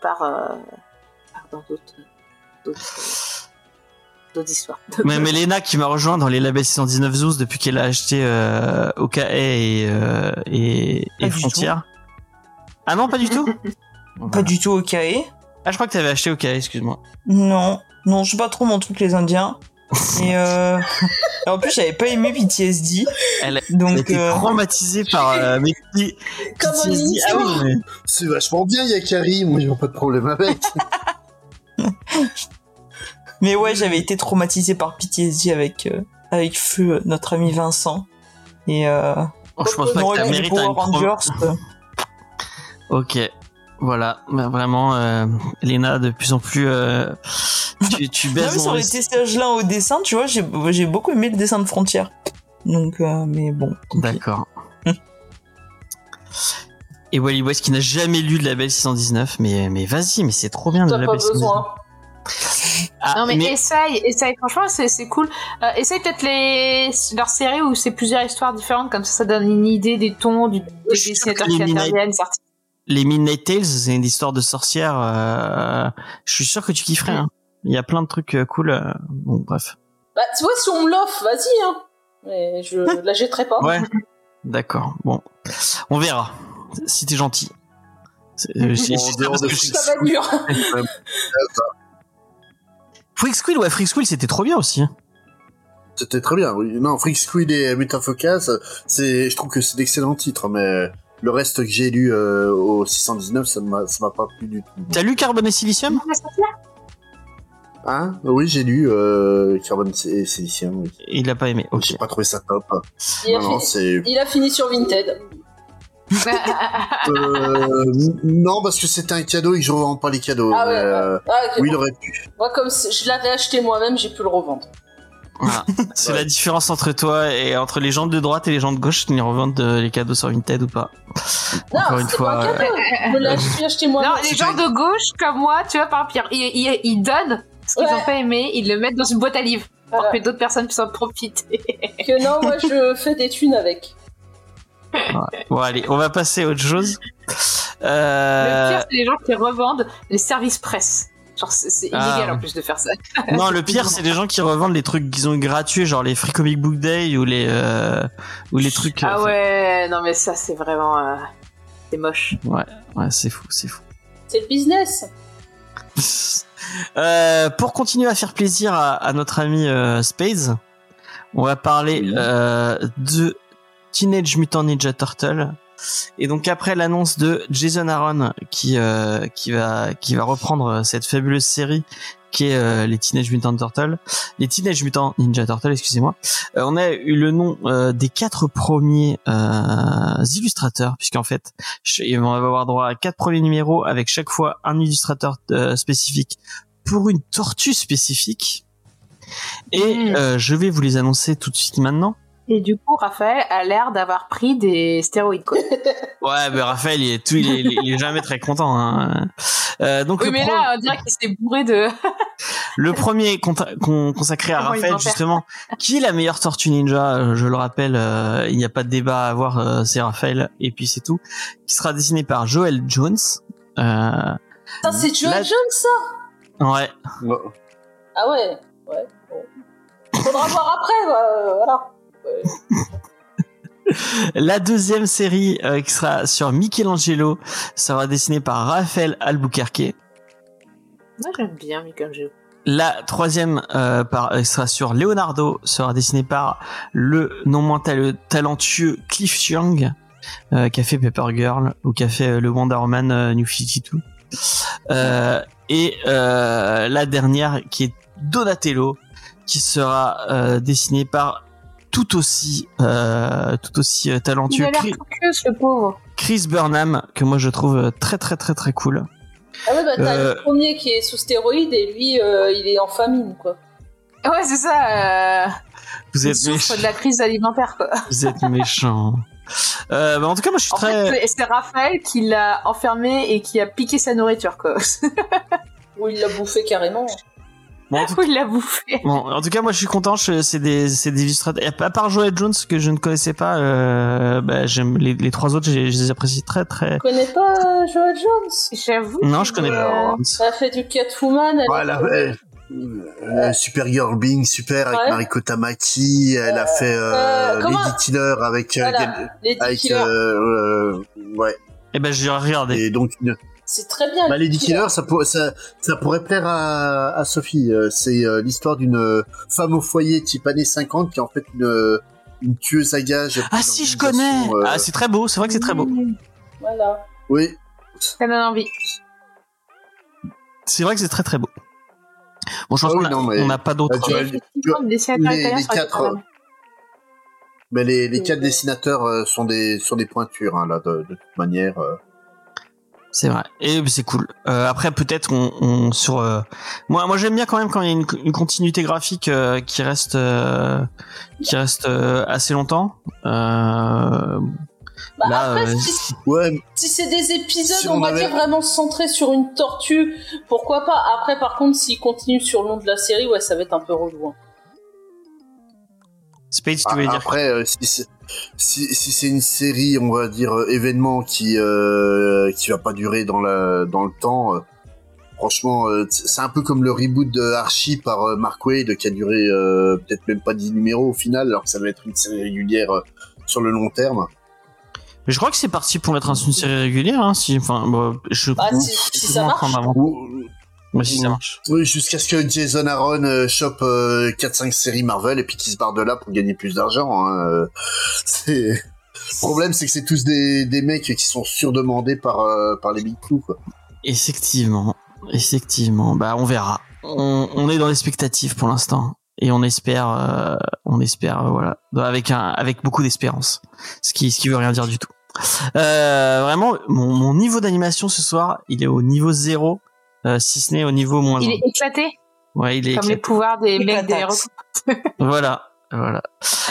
part, euh, part dans d'autres... d'autres euh, histoires. Même Elena qui m'a rejoint dans les labels 619 Zoos depuis qu'elle a acheté euh, OKE et, euh, et, et. Ah non, pas du tout? Pas du tout au KE. Ah, je crois que t'avais acheté OKE, excuse-moi. Non, non, je sais pas trop mon truc les Indiens. Et euh... et en plus, j'avais pas aimé PTSD. Elle a- Donc, était euh, traumatisée par euh, mes petits. Comme PTSD. Ah oui, mais- C'est vachement bien, Yakari. Moi, j'ai pas de problème avec. mais ouais, j'avais été traumatisé par PTSD avec euh, avec feu notre ami Vincent. Et euh... Oh, je pense pas que mérite Power un Rangers. euh, Ok. Voilà, Bah, vraiment, euh, Elena, de plus en plus, euh, tu, tu Non, baisses mais sur les testages-là au dessin, tu vois, j'ai j'ai beaucoup aimé le dessin de frontière. Donc, euh, mais bon. D'accord. Et Wally West qui n'a jamais lu de label 619, mais, mais vas-y, mais c'est trop bien le T'as label pas 619. besoin. Ah, non mais, essaye, essaye. Franchement, c'est c'est cool. Euh, essaye peut-être les leurs séries où c'est plusieurs histoires différentes, comme ça, ça donne une idée des tons, du, des dessinateurs qui interviennent, des artistes. Les Midnight Tales, c'est une histoire de sorcière. euh, je suis sûr que tu kifferais. hein. Il y a plein de trucs euh, cool. euh, bon, bref. Bah, tu vois, si on me l'offre, vas-y, hein. Mais je la jetterai pas. Ouais. D'accord. Bon, on verra. Si t'es gentil. C'est- euh, ça va dur. Freak Squill, ouais, Freak Squill, c'était trop bien aussi. hein. C'était très bien, oui. Non, Freak Squid et Metafocus, c'est, je trouve que c'est d'excellents titres, mais le reste que j'ai lu euh, au 619, ça m'a, ça m'a pas plu du tout. T'as lu Carbone et Silicium? Hein? Oui, j'ai lu euh, Carbon et Silicium, oui. Il a pas aimé. J'ai pas trouvé ça top. Il a, Non, il fini sur Vinted. Euh, non, parce que c'était un cadeau et que je revends pas les cadeaux. Ah ouais, euh, Ah, ok, oui, il aurait pu. Moi, comme je l'avais acheté moi-même, j'ai pu le revendre. Voilà. C'est Ouais. la différence entre toi et entre les gens de droite et les gens de gauche qui revendent euh, les cadeaux sur Vinted ou pas. Non, Encore une fois, pas un cadeau. Je acheté non, les gens de gauche, comme moi, tu vois, par pire, ils, ils, ils donnent ce qu'ils Ouais. ont pas aimé, ils le mettent dans une boîte à livres pour Voilà. que d'autres personnes puissent en profiter. Que non, moi, je fais des thunes avec. Bon, allez, on va passer à autre chose. Le Euh, pire, c'est les gens qui revendent les services presse. Genre, c'est Ah, illégal en plus de faire ça. non, le pire, c'est les gens qui revendent les trucs qu'ils ont eu gratuits, genre les Free Comic Book Day ou les euh, ou les trucs. Ah euh, ouais, non mais ça, c'est vraiment. euh, c'est moche. Ouais, ouais, c'est fou, c'est fou. C'est le business. Euh, pour continuer à faire plaisir à, à notre ami euh, Spades, on va parler euh, de Teenage Mutant Ninja Turtle. Et donc après l'annonce de Jason Aaron qui euh, qui va qui va reprendre cette fabuleuse série qui est euh, les Teenage Mutant Turtles, les Teenage Mutant Ninja Turtles, excusez-moi. euh, on a eu le nom euh, des quatre premiers euh, illustrateurs, puisqu'en fait, on va avoir droit à quatre premiers numéros avec chaque fois un illustrateur euh, spécifique pour une tortue spécifique. Et Mm. euh, je vais vous les annoncer tout de suite maintenant. Et du coup, Raphaël a l'air d'avoir pris des stéroïdes, quoi. Ouais, mais Raphaël, il est, tout, il est, il est jamais très content. Hein. Euh, donc Oui, le, mais pro- là, on dirait qu'il s'est bourré de. le premier consacré à Comment Raphaël, justement, qui est la meilleure tortue ninja Je le rappelle, euh, il n'y a pas de débat à avoir, euh, c'est Raphaël, et puis c'est tout. Qui sera dessiné par Joel Jones. Euh, Ça, c'est Joel Jones, ça? Ouais, Ah ouais, ouais. Bon. Faudra voir après, voilà. La deuxième série euh, qui sera sur Michelangelo sera dessinée par Raphaël Albuquerque. Moi, j'aime bien Michelangelo. La troisième euh, par, euh, sera sur Leonardo, sera dessinée par le non moins tal- talentueux Cliff Young, euh, qui a fait Paper Girl ou qui a fait le Wonder Woman New 52. Euh, et la dernière qui est Donatello, qui sera dessinée par tout aussi euh, tout aussi euh, Il talentueux a l'air Chris, focus, le pauvre. Chris Burnham, que moi je trouve euh, très très très très cool. Ah ouais, bah t'as Euh. le premier qui est sous stéroïdes et lui, euh, il est en famine, quoi. Ouais, c'est ça. Euh... Vous Il êtes souffre méchants. de la crise alimentaire, quoi. Vous êtes méchants. Euh, bah, en tout cas, moi je suis En très. fait, c'est Raphaël qui l'a enfermé et qui a piqué sa nourriture, quoi. Où il l'a bouffé carrément. Bon, en, tout... il l'a bouffé. bon, en tout cas, moi je suis content. je- C'est des, c'est des illustrateurs. À part Joel Jones que je ne connaissais pas, euh, bah, j'aime les, les trois autres. Je, je les apprécie très très. Tu connais pas euh, Joel Jones? J'avoue. Non, que, je connais euh, pas. Elle a fait du Catwoman. Voilà, ouais. Euh, Supergirl Being Super avec Ouais. Mariko Tamaki, elle a fait euh, euh, Lady Killer avec euh, Voilà, Lady avec Killer. euh, euh, ouais Et ben, j'ai regardé. et donc une- C'est très bien. bah, Lady Killer ça, pour- ça ça pourrait plaire à, à Sophie Euh, c'est euh, l'histoire d'une euh, femme au foyer type années 50 qui est en fait une une tueuse à gages Ah si, je connais. Euh, Ah, c'est très beau. C'est vrai que c'est très beau. mmh, Voilà. oui Ça donne envie. C'est vrai que c'est très très beau. Bon, je pense Ah oui, qu'on n'a pas d'autres. Ah, dessinateur les- quatre, mais les, les quatre oui. dessinateurs euh, sont des sont des pointures hein, là de, de toute manière euh. C'est vrai. Et c'est cool. Euh, après, peut-être on, on sur. euh, Moi, moi, j'aime bien quand même quand il y a une, une continuité graphique euh, qui reste euh, qui reste euh, assez longtemps. Euh, Bah, Là, après, euh, si, ouais si c'est des épisodes, Si on, on va avait- dire vraiment centrés sur une tortue, pourquoi pas. Après, par contre, s'il continue sur le long de la série, ouais, ça va être un peu relou. hein. Spade, tu Ah, dire Après, euh, si c'est si, si c'est une série, on va dire euh, événement qui euh, qui va pas durer dans la dans le temps. euh, franchement, euh, c'est un peu comme le reboot de Archie par euh, Mark Wade qui a duré euh, peut-être même pas 10 numéros au final, alors que ça va être une série régulière euh, sur le long terme. Mais je crois que c'est parti pour être une série régulière. Hein, si, enfin, je. Bah, si, si ça marche. Si ça marche. Oui, jusqu'à ce que Jason Aaron euh, chope euh, 4-5 séries Marvel et puis qu'il se barre de là pour gagner plus d'argent. Hein. euh, C'est... Le problème, c'est que c'est tous des, des mecs qui sont surdemandés par, euh, par les big two, quoi. Effectivement, effectivement. Bah, on verra. On, on est dans l'expectative pour l'instant et on espère, euh, on espère, voilà, avec un, avec beaucoup d'espérance. Ce qui, ce qui veut rien dire du tout. Euh, vraiment, mon, mon niveau d'animation ce soir, il est au niveau zéro, euh, si ce n'est au niveau moins Il est éclaté, Ouais, il est comme les éclaté. pouvoirs des mecs des. Voilà, voilà.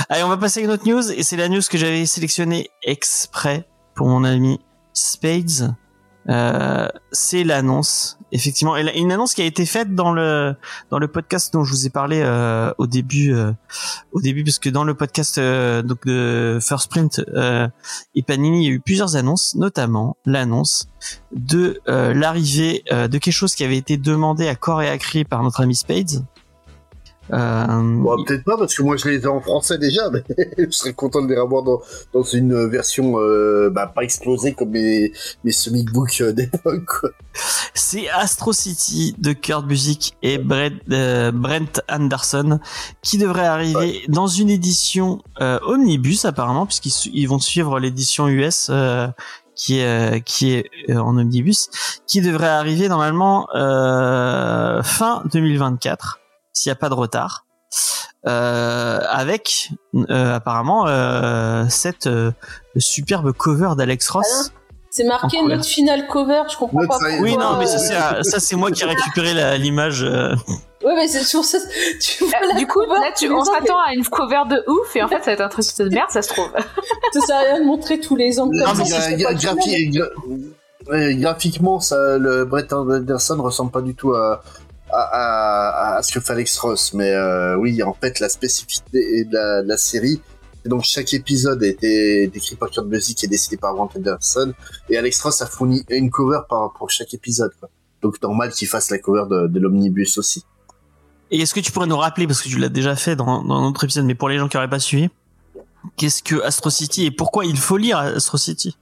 Allez, on va passer à une autre news et c'est la news que j'avais sélectionnée exprès pour mon ami Spades. Euh, c'est l'annonce, effectivement, et la- une annonce qui a été faite dans le dans le podcast dont je vous ai parlé euh, au début, euh, au début, parce que dans le podcast euh, donc de First Print euh, et il y a eu plusieurs annonces, notamment l'annonce de l'arrivée de quelque chose qui avait été demandé à corps et à cri par notre ami Spades. Euh, Bon, peut-être pas, parce que moi je les ai en français déjà, mais je serais content de les revoir dans, dans une version euh, bah, pas explosée comme mes, mes comic books euh, d'époque, c'est Astro City de Kurt Busiek et euh, Brent Anderson qui devrait arriver dans une édition omnibus apparemment puisqu'ils vont suivre l'édition US qui est qui est en omnibus qui devrait arriver normalement euh, fin 2024 s'il n'y a pas de retard euh, avec euh, apparemment euh, cette euh, superbe cover d'Alex Ross. Ah non, C'est marqué notre final cover, je comprends Notre pas pourquoi. Oui, non, mais ça, euh, c'est, ça, c'est moi qui ai récupéré l'image. euh. Ouais, mais c'est toujours ça. Tu vois Euh, la du coup, cover, là, tu, on s'attend à une cover de ouf, et en fait, ça va être un truc de merde, ça se trouve. Ça sert à rien de montrer tous les angles Non, mais ça. gra- c'est pas gra- final. graphi- gra- ouais, graphiquement, ça, le Brett Anderson ressemble pas du tout à, à, à, à ce que fait Alex Ross. Mais euh, oui, en fait, la spécificité de la, de la série, c'est donc chaque épisode a été décrit par Kurt Busiek et dessiné par Brent Anderson. Et Alex Ross a fourni une cover par, pour chaque épisode. Quoi. Donc normal qu'il fasse la cover de, de l'omnibus aussi. Et est-ce que tu pourrais nous rappeler, parce que tu l'as déjà fait dans, dans un autre épisode, mais pour les gens qui n'auraient pas suivi, qu'est-ce que Astro City et pourquoi il faut lire Astro City?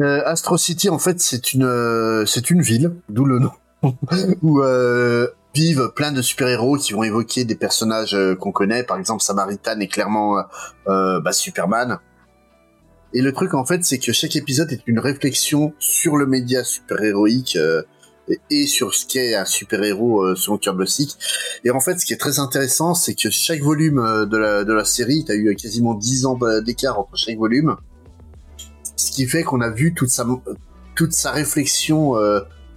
Euh, Astro City, en fait, c'est une, euh, c'est une ville, d'où le nom. où euh, vivent plein de super-héros qui vont évoquer des personnages euh, qu'on connaît. Par exemple, Samaritan est clairement euh, bah, Superman. Et le truc, en fait, c'est que chaque épisode est une réflexion sur le média super-héroïque et- sur ce qu'est un super-héros selon Kirby Sick. Et en fait, ce qui est très intéressant, c'est que chaque volume de la, série, tu as eu quasiment 10 ans bah, d'écart entre chaque volume. Ce qui fait qu'on a vu toute sa, toute sa réflexion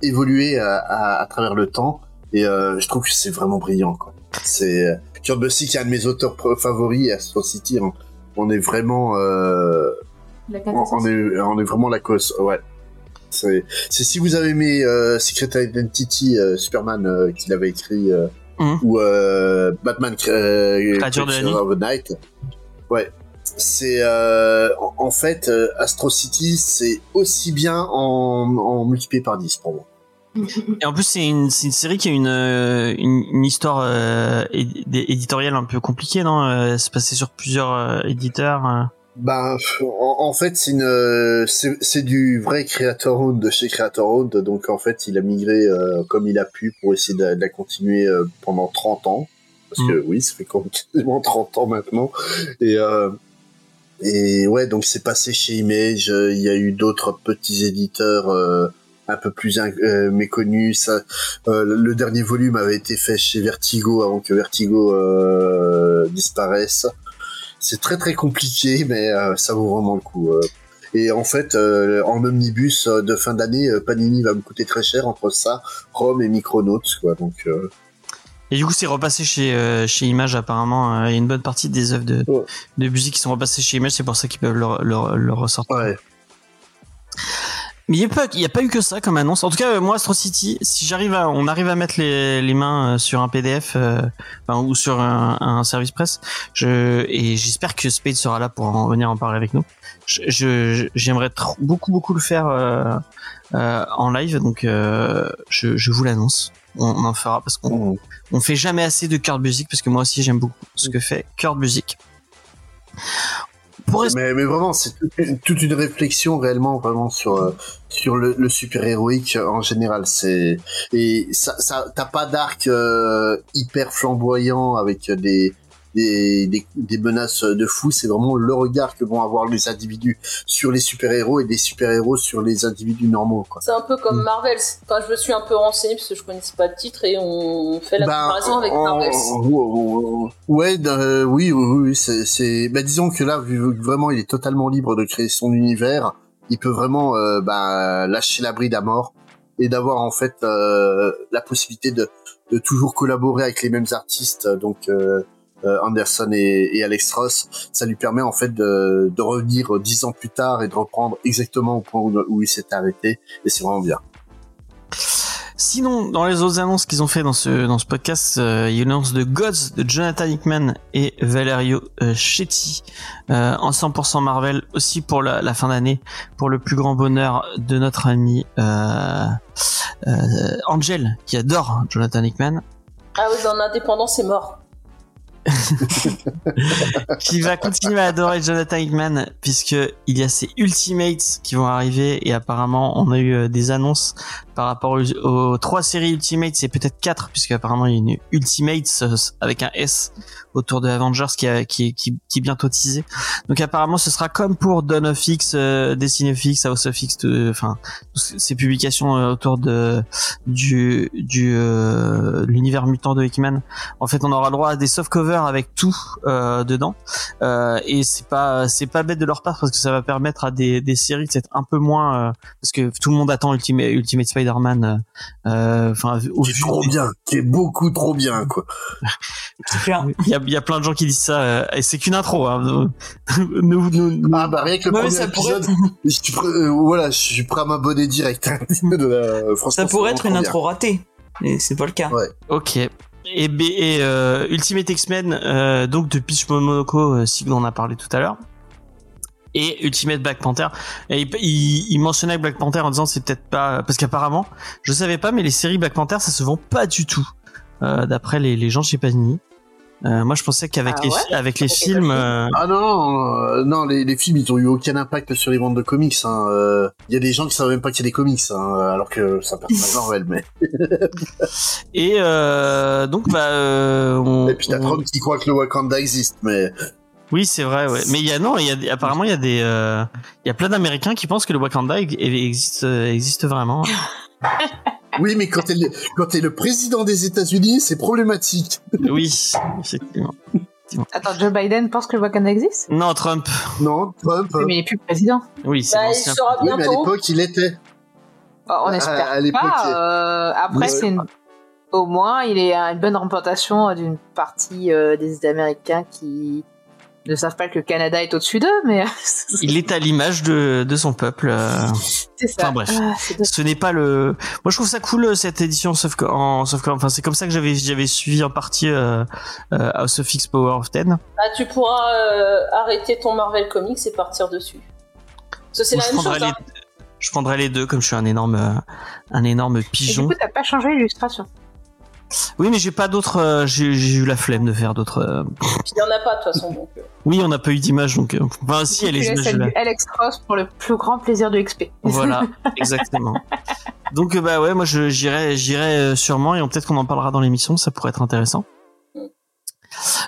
évoluer à, à, à travers le temps. Et euh, je trouve que c'est vraiment brillant. quoi. C'est euh, Kurt Busiek qui est un de mes auteurs favoris, et Astro City, on, on est vraiment, euh, La on, est, on est vraiment la cause. Ouais. C'est c'est si vous avez aimé euh, Secret Identity, euh, Superman euh, qu'il avait écrit, euh, Mhm. ou euh, Batman euh, Creature of the Night. Ouais. C'est euh, en, fait euh, Astro City, c'est aussi bien en, en multiplié par 10 pour moi. Et en plus, c'est une, c'est une série qui a une, euh, une, une histoire euh, édi- éditoriale un peu compliquée, non C'est passé sur plusieurs euh, éditeurs. Ben, en, en fait, c'est une, c'est c'est du vrai Creator Owned de chez Creator Owned, donc en fait, il a migré euh, comme il a pu pour essayer de, de la continuer euh, pendant 30 ans, parce que oui, ça fait quasiment 30 ans maintenant, et euh, et ouais, donc c'est passé chez Image, il y a eu d'autres petits éditeurs euh, un peu plus euh, méconnus. Ça, euh, le dernier volume avait été fait chez Vertigo avant que Vertigo euh, disparaisse. C'est très très compliqué, mais euh, ça vaut vraiment le coup. euh. Et en fait, en omnibus de fin d'année, Panini va me coûter très cher entre ça, Rome et Micronauts, quoi. Donc, Et du coup, c'est repassé chez, euh, chez Image, apparemment. euh, Il y a une bonne partie des œuvres de, Ouais. de musique qui sont repassées chez Image, c'est pour ça qu'ils peuvent le, le, le ressortir. ouais. Mais il n'y a, a pas eu que ça comme annonce. En tout cas, euh, moi, Astro City, si j'arrive à, on arrive à mettre les, les mains sur un PDF euh, enfin, ou sur un, un service presse, je, et j'espère que Spade sera là pour en venir en parler avec nous. Je- je- J'aimerais trop- beaucoup, beaucoup le faire euh, euh, en live, donc euh, je, je vous l'annonce. On, on en fera parce qu'on Mmh. on fait jamais assez de Kurt Busiek parce que moi aussi j'aime beaucoup ce que fait Kurt Busiek. Pour Mais, mais vraiment, c'est toute une, réflexion réellement vraiment sur euh, sur le, le super héroïque en général. C'est et ça, ça t'as pas d'arc euh, hyper flamboyant avec des des, des des menaces de fou. C'est vraiment le regard que vont avoir les individus sur les super héros et des super héros sur les individus normaux. Quoi. C'est un peu Mm. comme Marvel. Enfin, je me suis un peu renseigné parce que je connaissais pas le titre et on fait la Ben, comparaison avec Marvel. Ouais, euh, oui, oui, oui, c'est, bah, disons que là, vu que vraiment, il est totalement libre de créer son univers. Il peut vraiment, euh, bah, lâcher la bride à mort et d'avoir en fait euh, la possibilité de, de toujours collaborer avec les mêmes artistes, donc euh, Anderson et, et Alex Ross. Ça lui permet en fait de, de revenir dix ans plus tard et de reprendre exactement au point où, où il s'est arrêté. Et c'est vraiment bien. Sinon, dans les autres annonces qu'ils ont fait dans ce dans ce podcast, euh, il y a une annonce de Gods de Jonathan Hickman et Valerio euh, Chetti euh, en 100% Marvel aussi pour la, la fin d'année, pour le plus grand bonheur de notre ami euh, euh, Angel qui adore Jonathan Hickman, Ah oui, dans l'indépendant, c'est mort. qui va continuer à adorer Jonathan Hickman puisque il y a ces Ultimates qui vont arriver et apparemment on a eu euh, des annonces par rapport aux, trois séries Ultimates c'est peut-être quatre puisque apparemment il y a une Ultimates euh, avec un S autour de Avengers qui, a, qui, qui, qui est bientôt teasé. Donc apparemment ce sera comme pour Dawn of X, euh, Destiny of X, House of X, tout- enfin ces publications euh, autour de du du euh, l'univers mutant de Hickman en fait on aura droit à des soft covers avec tout euh, dedans. Euh, et c'est pas c'est pas bête de leur part parce que ça va permettre à des, des séries d'être un peu moins euh, parce que tout le monde attend Ultimate, Ultimate Spider-Man euh, enfin au Qui est trop des- bien, qui est beaucoup trop bien, quoi. Il y a, il y a plein de gens qui disent ça euh, et c'est qu'une intro hein. nous, nous, nous- Ah bah rien que le Ouais, mais premier ça pourrait épisode, je suis prêt, euh, voilà, je suis prêt à m'abonner direct. de la- Ça pourrait être une vraiment intro ratée. Et c'est pas le cas. Ouais. ok et, et euh, Ultimate X-Men euh, donc de Peach Momoko euh, si on en a parlé tout à l'heure et Ultimate Black Panther et il, il, il mentionnait Black Panther en disant c'est peut-être pas parce qu'apparemment je savais pas mais les séries Black Panther ça se vend pas du tout euh, d'après les, les gens chez Panini Euh, moi, je pensais qu'avec Ah les, ouais avec films, euh, Ah non, euh, non, les, les films, ils ont eu aucun impact sur les ventes de comics. hein. Euh, Il y a des gens qui savent même pas qu'il y a des comics, hein, alors que c'est un personnage Marvel. Mais... et euh, donc bah, euh, on- Et puis t'as on- Trump qui croit que le Wakanda existe, mais oui, c'est vrai, ouais. Mais il y a non, il y a apparemment il y a des, euh, il y a plein d'Américains qui pensent que le Wakanda existe, euh, existe vraiment. oui, mais quand t'es le, quand t'es le président des États-Unis, c'est problématique. oui, effectivement. Attends, Joe Biden pense que le Wakanda existe? Non, Trump. Non, Trump. Oui, mais il est plus président. Oui, c'est Bah, il sera Oui, mais à bientôt. l'époque, il était. Oh, on À- espère à l'époque, pas. il- euh, après, c'est une... au moins, il est à une bonne représentation d'une partie euh, des Américains qui ne savent pas que le Canada est au-dessus d'eux, mais Il est à l'image de, de son peuple. euh. c'est ça. Enfin, bref. Ah. Ce n'est pas le. Moi, je trouve ça cool euh, cette édition, sauf que, en, sauf que, enfin, c'est comme ça que j'avais, j'avais suivi en partie euh, euh, House of X Power of Ten. Bah, tu pourras euh, arrêter ton Marvel Comics et partir dessus. C'est la je même prendrai chose. les, hein. je prendrai les deux, comme je suis un énorme, euh, un énorme Et du pigeon. coup, t'as pas changé l'illustration. Oui, mais j'ai pas d'autres. euh, j'ai, eu la flemme de faire d'autres. euh. Il y en a pas de toute façon. Donc, euh. Oui, on n'a pas eu d'image, donc. euh, Enfin, si, elle là. du Alex Ross pour le plus grand plaisir de XP. Voilà, exactement. Donc bah ouais, moi je j'irai j'irai sûrement et on- peut-être qu'on en parlera dans l'émission, ça pourrait être intéressant.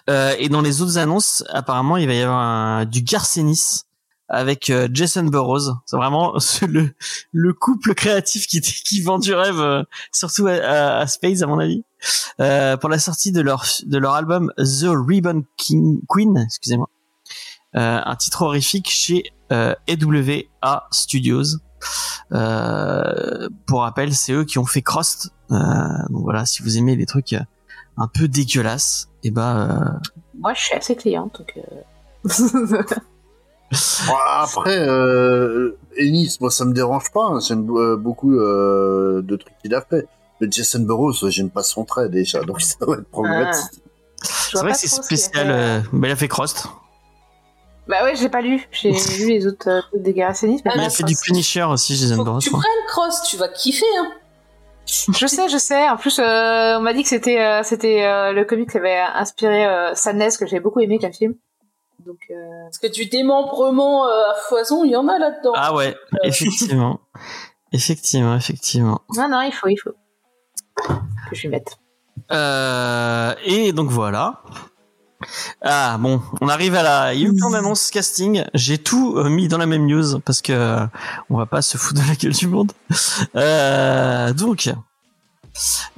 Euh, et dans les autres annonces, apparemment, il va y avoir un- du Garcenis avec euh, Jason Burrows. C'est vraiment le le couple créatif qui qui vend du rêve, euh, surtout à, à- Space à mon avis, euh, pour la sortie de leur de leur album The Ribbon King Queen, excusez-moi. Euh, un titre horrifique chez euh, EWA Studios. Euh, pour rappel, c'est eux qui ont fait Crost. Donc voilà, si vous aimez les trucs un peu dégueulasses, et ben Moi, je suis assez cliente, donc. Bon, Après, euh, Ennis, moi ça me dérange pas. hein. J'aime euh, beaucoup euh, de trucs qu'il a fait. Le Jason Burroughs, j'aime pas son trait déjà, donc ça va être problématique. je c'est vrai que c'est spécial. euh, bah, il a fait Crost. Bah ouais, j'ai pas lu. J'ai lu les autres euh, des Garcenis, mais Ah, Il a fait du. Punisher aussi, Jason Burrows. tu prennes Cross, tu vas kiffer. Hein. Je sais, je sais. En plus, euh, on m'a dit que c'était euh, c'était euh, le comic qui avait inspiré euh, Sadness, que j'ai beaucoup aimé comme film. Donc, euh, Parce que du démembrement euh, à foison, il y en a là-dedans. Ah ouais, effectivement, effectivement, effectivement. non, non, il faut, il faut que je lui mette. Euh, et donc voilà. Ah bon, on arrive à la. Il y a eu plein d'annonces casting. J'ai tout euh, mis dans la même news parce que euh, on va pas se foutre de la gueule du monde. Euh, donc,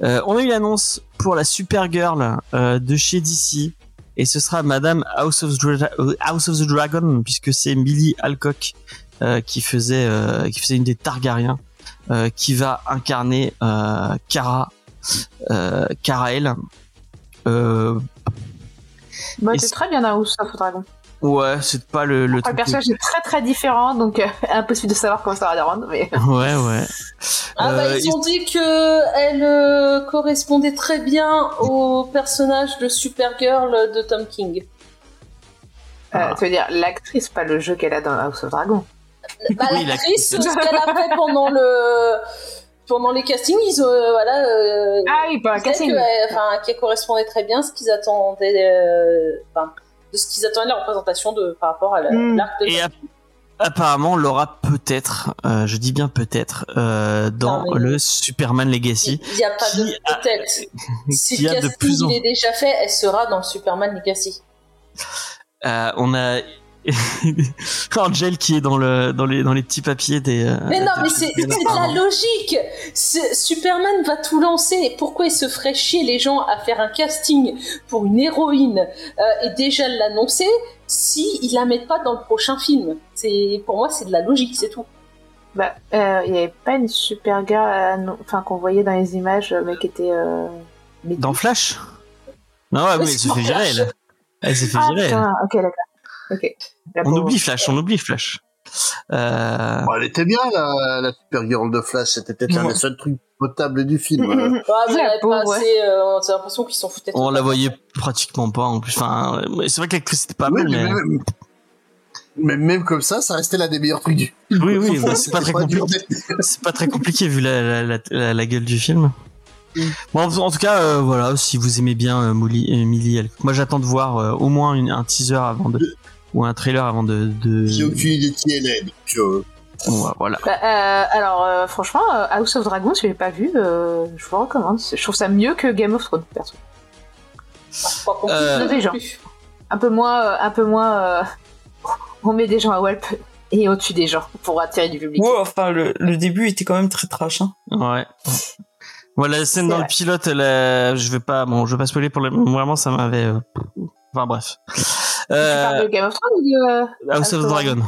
euh, on a eu l'annonce pour la Supergirl euh, de chez DC et ce sera Madame House of, Dra- euh, House of the Dragon puisque c'est Millie Alcock euh, qui faisait euh, qui faisait une des Targaryens euh, qui va incarner euh, Kara euh, Kara-El. Euh, c'est c'est- très bien House of the Dragon. Ouais, c'est pas le, le Le personnage est très très différent, donc euh, impossible de savoir comment ça va rendre. Mais Ouais, ouais. Ah bah Euh, ils ont dit que elle euh, correspondait très bien au personnage de Supergirl de Tom King. euh, tu veux dire l'actrice, pas le jeu qu'elle a dans House of Dragon. Bah, Oui, l'actrice, ce qu'elle a fait pendant le pendant les castings, ils ont euh, voilà. Euh, Ah oui, pas un ils disaient casting. que, euh, enfin, qu'elle correspondait très bien à ce qu'ils attendaient, euh, enfin, de ce qu'ils attendaient de la représentation de par rapport à la- Mm. l'arc de. Et ap- apparemment, Laura peut-être, euh, je dis bien peut-être, euh, dans Non, le Superman Legacy, Il n'y a pas de qui a- peut-être. Si le a de casting plus en il est déjà fait, elle sera dans le Superman Legacy. euh, on a Angel qui est dans le dans les dans les petits papiers des. euh, Mais non, des- mais c'est c'est de la logique. Superman va tout lancer. Pourquoi il se ferait chier les gens à faire un casting pour une héroïne euh, et déjà l'annoncer si ils la mettent pas dans le prochain film? C'est pour moi c'est de la logique, c'est tout. Bah, euh, il y avait pas une super gars, enfin qu'on voyait dans les images, mais qui était. Euh... Dans Flash? Non, ouais, Oui, mais elle se c'est fait virer, elle. Elle s'est fait Ah virer. ok d'accord. Ok. On oublie Flash, on oublie Flash. Euh... Bon, elle était bien, la, la Supergirl de Flash. C'était peut-être un Ouais. des seuls trucs potables du film. euh. Ouais, elle pas assez, euh, J'ai l'impression qu'ils s'en foutaient. On la voyait pratiquement pas en plus. Enfin, c'est vrai que c'était pas Oui, mal, mais mais. même, mais même comme ça, ça restait l'un des meilleurs trucs du Oui, oui, bah, c'est pas C'est pas très compliqué vu la, la, la, la- la gueule du film. Bon, en en tout cas, euh, voilà, si vous aimez bien euh, Molly, Millie, elle- moi j'attends de voir euh, au moins une- un teaser avant de ou un trailer avant de. de... J'ai aucune idée qui elle est, donc euh, Ouais, voilà. Bah, euh, alors, euh, franchement, House of Dragons, je l'ai pas vu, euh, je vous recommande. Je trouve ça mieux que Game of Thrones, perso. Euh, Non des gens. Un peu moins, euh, un peu moins. euh, on met des gens à Walp et on tue des gens pour attirer du public. Ouais, enfin, le, le début était quand même très trash. Hein. Ouais. Voilà, la scène dans le pilote, elle, euh, je vais pas, bon, je vais pas spoiler pour le, vraiment, ça m'avait, euh, enfin bref. Tu parles Euh, de Game of Thrones ou de. House of House of Dragon.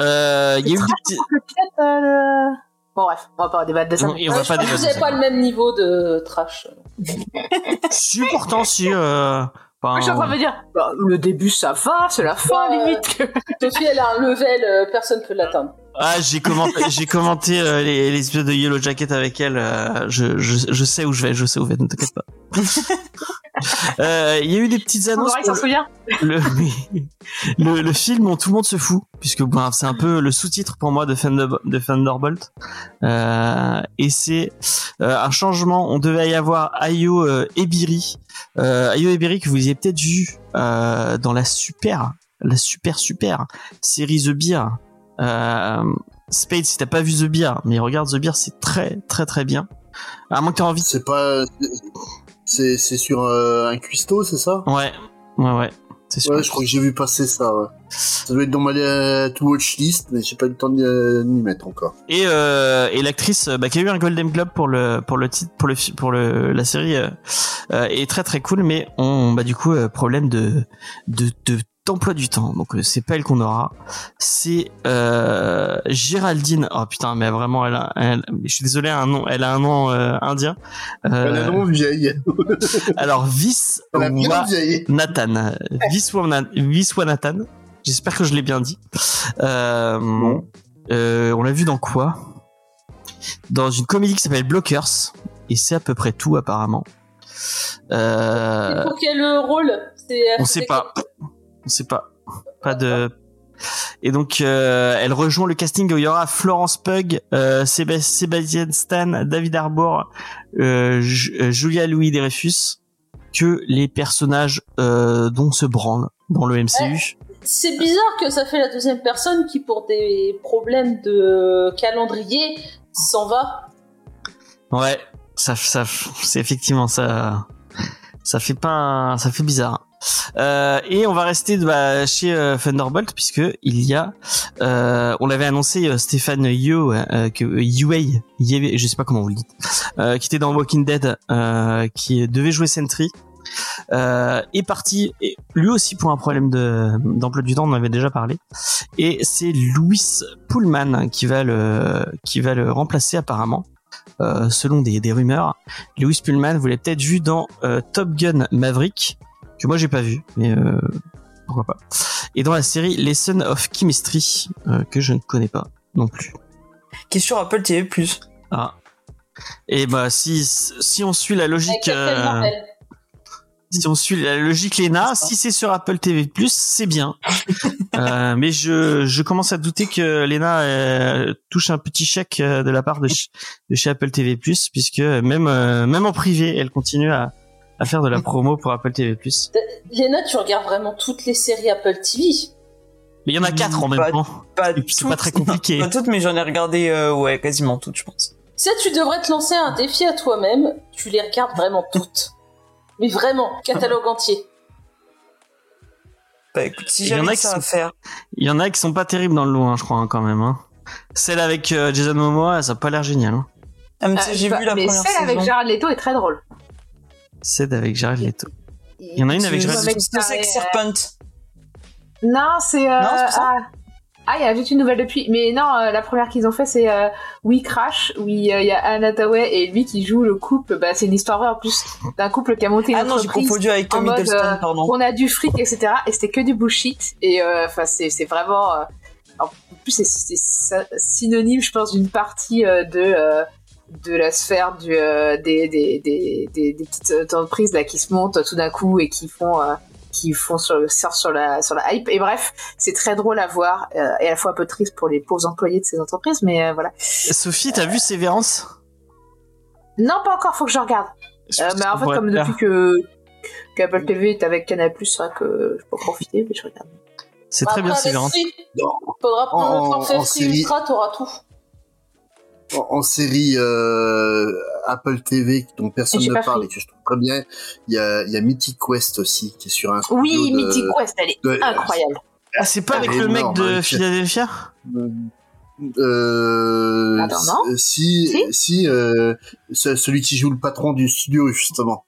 Euh, il y a eu des petits, Le euh, le- Bon, bref, on va pas débattre de ça. et on va je pas débattre avez pas le même niveau de trash. Si, pourtant, si, euh, enfin, Je suis en train de me dire, bah, le début ça va, c'est la fin Ouais. limite. que- Sophie, elle a un level, euh, personne peut l'atteindre. Ah, j'ai commenté, j'ai commenté euh, les, les épisodes de Yellow Jacket avec elle. euh, je, je, je sais où je vais, je sais où je vais, ne t'inquiète pas. Euh, Il y a eu des petites annonces. pour le, le, le film dont tout le monde se fout, puisque bon, c'est un peu le sous-titre pour moi de, Thunder, de Thunderbolt. Euh, et c'est euh, un changement. On devait y avoir Ayo Ebiri. Euh, Ayo Ebiri que vous avez peut-être vu euh, dans la super, la super super série The Beer. Euh, Spade, si t'as pas vu The Beer, mais regarde The Beer, c'est très très très bien. À moins que t'aies envie. c'est pas. C'est c'est sur euh, un cuistot, c'est ça? Ouais, ouais, ouais. C'est sûr. Ouais, je crois que j'ai vu passer ça. Ouais. Ça doit être dans ma euh, to watch list, mais j'ai pas eu le temps d'y euh, d'y mettre encore. Et, et l'actrice bah, qui a eu un Golden Globe pour le pour le titre pour le pour le la série est très très cool mais on bah du coup problème de de de d'emploi du temps donc euh, c'est pas elle qu'on aura c'est euh, Géraldine oh putain mais vraiment elle a elle- je suis désolé un nom elle a un nom euh, indien Elle a euh, un nom vieille. alors Vis Elle a bien Wa- vieille. Nathan Viswana- Viswanathan j'espère que je l'ai bien dit euh, Bon. euh, on l'a vu dans quoi? Dans une comédie qui s'appelle Blockers. Et c'est à peu près tout apparemment. Euh, Et pour quel rôle? On sait pas. On sait pas. Pas de. Et donc, euh, elle rejoint le casting où il y aura Florence Pug, euh, Séba- Sébastien Stan, David Harbour, euh, euh, Julia Louis Dreyfus, que les personnages euh, dont se branlent dans le MCU. C'est bizarre que ça fait la deuxième personne qui, pour des problèmes de calendrier, s'en va. Ouais, ça, ça, c'est effectivement ça. Ça fait pas, ça fait bizarre. Euh, et on va rester bah, chez euh, Thunderbolt puisque il y a, euh, on l'avait annoncé euh, Stéphane Yo, que euh, Yue, je sais pas comment vous le dites, qui était dans Walking Dead, qui devait jouer Sentry, est parti lui aussi pour un problème de d'emploi du temps, on en avait déjà parlé. Et c'est Louis Pullman qui va le qui va le remplacer apparemment. Euh, selon des, des rumeurs, Louis Pullman vous l'avez peut-être vu dans euh, Top Gun Maverick, que moi j'ai pas vu, mais euh, pourquoi pas. Et dans la série Lesson of Chemistry, euh, que je ne connais pas non plus. Qui est sur Apple TV+. Ah. Et bah si si on suit la logique, euh, si on suit la logique Lena, si c'est sur Apple TV+, c'est bien. Euh, mais je, je commence à douter que Lena euh, touche un petit chèque de la part de, ch- de chez Apple TV+, puisque même euh, même en privé, elle continue à, à faire de la promo pour Apple TV+. Léna, tu regardes vraiment toutes les séries Apple TV. Mais il y en a quatre en même Pas- temps. Pas Et puis, c'est toutes, pas très compliqué. Pas toutes, mais j'en ai regardé, euh, ouais, quasiment toutes, je pense. Tu sais, tu devrais te lancer un défi à toi-même. Tu les regardes vraiment toutes. Mais vraiment, catalogue entier. Bah écoute, si Il y en j'avais a que qui ça sont- à faire. Il y en a qui sont pas terribles dans le lot, hein, je crois, hein, quand même. Hein. Celle avec euh, Jason Momoa, ça a pas l'air génial. Hein. Ah, mais Euh, j'ai bah, vu la mais première celle saison. avec Jared Leto est très drôle. Celle avec Jared Leto. Il y en a une avec Jared Leto. C'est Sex Serpent. Non, c'est. Euh, Non, c'est ça ah. Ah, il y a juste une nouvelle depuis. Mais non, euh, la première qu'ils ont fait, c'est euh, We Crash, où il y, a- il y a Anna Hathaway et lui qui joue le couple. Bah, c'est une histoire vraie en plus d'un couple qui a monté une Ah non, j'ai confondu avec en Tom mode, Hiddleston, euh, pardon. On a du fric, etc. Et c'était que du bullshit. Et euh, enfin, c'est c'est vraiment. euh, en plus, c'est- c'est synonyme, je pense, d'une partie euh, de. De la sphère du, euh, des, des, des, des, des petites entreprises là qui se montent tout d'un coup et qui font euh, qui font sur sur la sur la hype et bref c'est très drôle à voir euh, et à la fois un peu triste pour les pauvres employés de ces entreprises mais euh, voilà Sophie, t'as vu Sévérance Non, pas encore, faut que je regarde. Euh, mais en fait, comme depuis que qu'Apple TV est avec Canal+, c'est vrai que je peux profiter, mais je regarde. C'est très bien, vrai. Free, Faudra prendre En- le série- Ultra, t'auras tout. En, en série euh, Apple TV dont personne ne parle fait. et que je trouve très bien, il y a, il y a Mythic Quest aussi qui est sur un studio Oui, de- Mythic Quest, elle est de- incroyable. Ah, c'est pas avec le mec énorme, de avec- Philadelphia Euh, Attends, non euh, si, Si si, euh, ce- celui qui joue le patron du studio justement.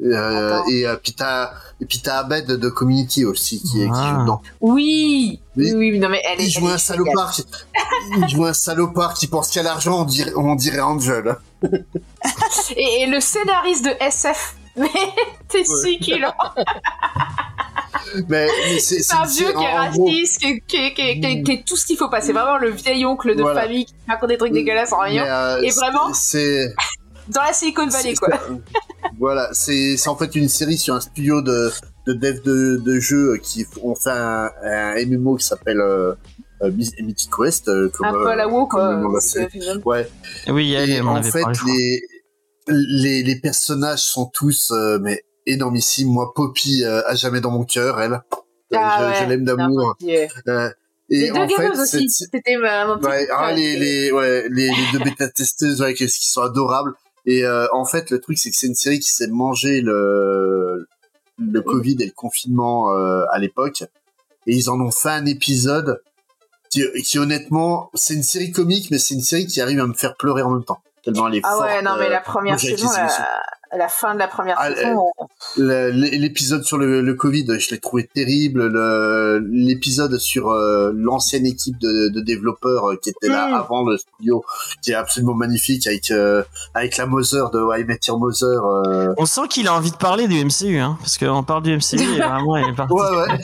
Euh, et euh, puis t'as et puis t'as Abed de Community aussi qui, est qui Ah. joue dedans. Oui, oui, Oui. oui, non mais elle est. Il elle joue est un salopard, qui- il joue un salopard qui pense qu'il y a l'argent, on dirait, on dirait Angel. Et, et le scénariste de SF, mais t'es si qu'il Mais, mais c'est un vieux qui est raciste, qui est, qui est- qui qui tout ce qu'il faut pas. C'est vraiment le vieil oncle de Voilà. famille qui raconte des trucs dégueulasses en rien. euh, Et vraiment c'est Dans la Silicon Valley, quoi. Voilà, c'est c'est en fait une série sur un studio de, de dev de, de jeux qui ont fait un, un MMO qui s'appelle euh, euh, Mythic Quest. euh, comme, Un peu à la WoW, comme quoi. Ouais. Oui, elle, Et en avait fait, les, les les personnages sont tous euh, mais énormissimes. Moi, Poppy euh, à jamais dans mon cœur, elle. Euh, Ah je ouais, je l'aime d'amour. Euh, et Les deux en fait, aussi. C'était Ouais, ah, les, les, ouais, les, les deux bêta-testeuses, ouais, qui sont adorables. Et euh, en fait, le truc, c'est que c'est une série qui s'est mangé le, le Covid et le confinement euh, à l'époque. Et ils en ont fait un épisode qui, qui honnêtement, c'est une série comique, mais c'est une série qui arrive à me faire pleurer en même temps. Tellement elle est Ah ouais, non, mais euh, la première moi, j'ai saison, été la, fin de la première Ah, saison, le- l'épisode sur le, le Covid, je l'ai trouvé terrible. Le- L'épisode sur euh, l'ancienne équipe de, de développeurs euh, qui était là Mm. avant le studio, qui est absolument magnifique avec euh, avec la Mother de I Met Your Mother. euh. On sent qu'il a envie de parler du MCU, hein, parce qu'on parle du MCU et vraiment, il est parti. Ouais, ouais.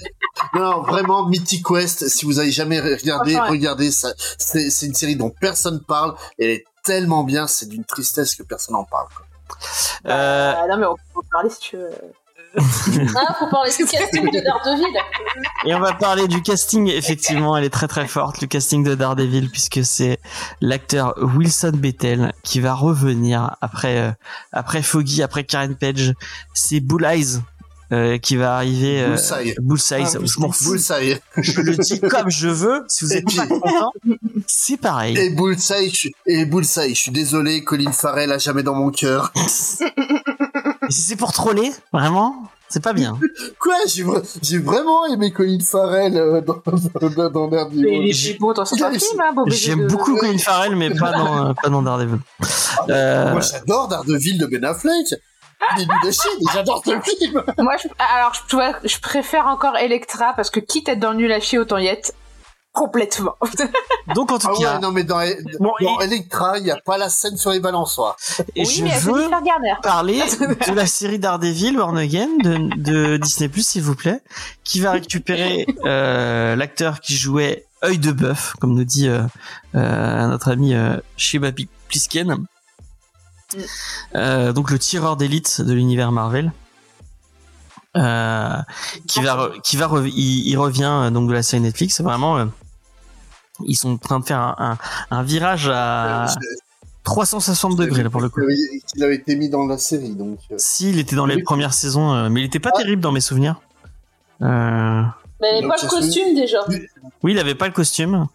Non, vraiment, Mythic Quest, si vous avez jamais regardé, ouais. regardez ça. C'est une série dont personne parle. Elle est tellement bien, c'est d'une tristesse que personne n'en parle. quoi. Euh, Ah non, mais on peut parler si tu veux. Ah, faut parler du casting de Daredevil. Et on va parler du casting. Effectivement, elle est très très forte, le casting de Daredevil, puisque c'est l'acteur Wilson Bethel qui va revenir après euh, après Foggy, après Karen Page. C'est Bull Eyes euh, qui va arriver. Euh, Bullseye. Bullseye, Ah, je. Bullseye. Je le dis comme je veux. Si vous êtes pas content, c'est pareil. Et Bullseye, je suis, et Bullseye, je suis désolé, Colin Farrell a jamais dans mon cœur. Et si c'est pour troller, vraiment, c'est pas bien. Quoi J'ai vra- j'ai vraiment aimé Colin Farrell euh, dans, dans, dans Mais Daredevil. il est bon dans il- films, hein, beau J'aime de- beaucoup Colin Farrell, mais pas dans euh, pas dans Daredevil. Euh, Moi, j'adore Daredevil de Ben Affleck. Nul de chier, mais j'adore ce film. Moi, je, alors, je, tu vois, je préfère encore Electra parce que quitte à être dans le nul à chier, autant y être complètement. donc en tout Ah cas, ouais, non, mais dans, Bon, dans et- Electra, il n'y a pas la scène sur les balançoires. et oui, je veux parler de la série Daredevil Born Again de, de Disney Plus s'il vous plaît qui va récupérer euh, l'acteur qui jouait œil de bœuf comme nous dit euh, euh, notre ami euh, Sheba Plisken Euh, donc le tireur d'élite de l'univers Marvel euh, qui va qui va il, il revient euh, donc de la série Netflix vraiment euh, ils sont en train de faire un, un, un virage à 360 degrés là pour le coup Il avait été mis dans la série, donc. si, il était dans les Oui. premières saisons, euh, mais il était pas Ah. terrible dans mes souvenirs. Euh, Mais Donc, pas c'est le costume déjà. oui, il avait pas le costume.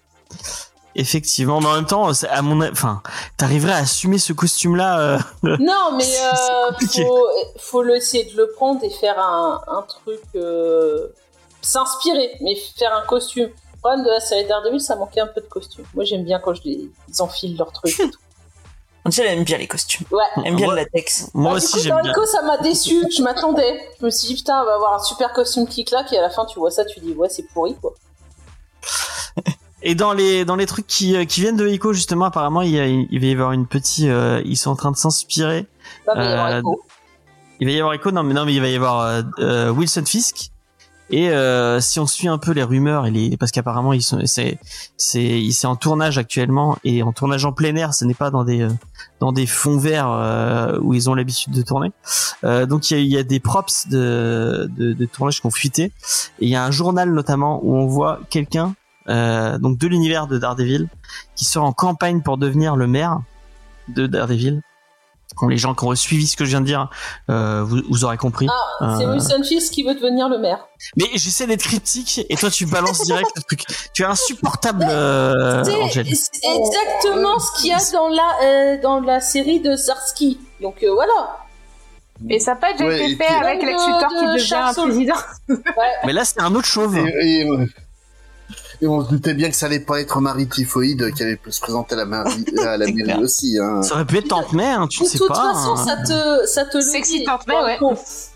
Effectivement, mais en même temps, à mon, a- enfin, t'arriverais à assumer ce costume-là. euh, Non, mais euh, faut, faut le- essayer de le prendre et faire un, un truc. euh, S'inspirer, mais faire un costume. Le problème de la série Daredevil, ça manquait un peu de costume. Moi, j'aime bien quand je les, ils enfilent leur truc. et tout. Angel aime bien les costumes. Ouais. Elle aime bien Moi- le latex. Moi Ah, aussi, coup, j'aime bien. Rico, ça m'a déçu. Je m'attendais. Je me suis dit, putain, on va avoir un super costume qui claque. Et à la fin, tu vois ça, tu dis, ouais, c'est pourri, quoi. Et dans les dans les trucs qui euh, qui viennent de Ico justement, apparemment, il, y a- il va y avoir une petite. euh, ils sont en train de s'inspirer. Il y aura Euh, Rico. Il va y avoir Ico, non mais non mais il va y avoir euh, euh, Wilson Fisk. Et euh, si on suit un peu les rumeurs et les parce qu'apparemment ils sont c'est c'est c'est en tournage actuellement et en tournage en plein air, ce n'est pas dans des euh, dans des fonds verts euh, où ils ont l'habitude de tourner. Euh, donc il y a, y a des props de, de de tournage qui ont fuité et il y a un journal notamment où on voit quelqu'un donc de l'univers de Daredevil qui sera en campagne pour devenir le maire de Daredevil les gens qui ont suivi ce que je viens de dire, euh, vous, vous aurez compris. Ah, c'est Euh. Wilson Fisk qui veut devenir le maire. Mais j'essaie d'être cryptique et toi tu balances direct le truc. Tu es insupportable, euh, c'est Angèle. c'est exactement ce qu'il y a dans la, euh, dans la série de Zarsky. Donc euh, voilà. Et ça n'a pas déjà Ouais, été fait avec De- Lex Luthor qui de devient un président. Mais là c'est un autre chauve. Et, et, euh, et on se doutait bien que ça allait pas être Marie Typhoïde qui allait se présenter à la mairie, à la C'est mairie clair. aussi. Hein. Ça aurait pu être Tante May, hein, tu De sais toute pas. façon, hein. ça te, ça te le Sexy dit. Tante dans ouais.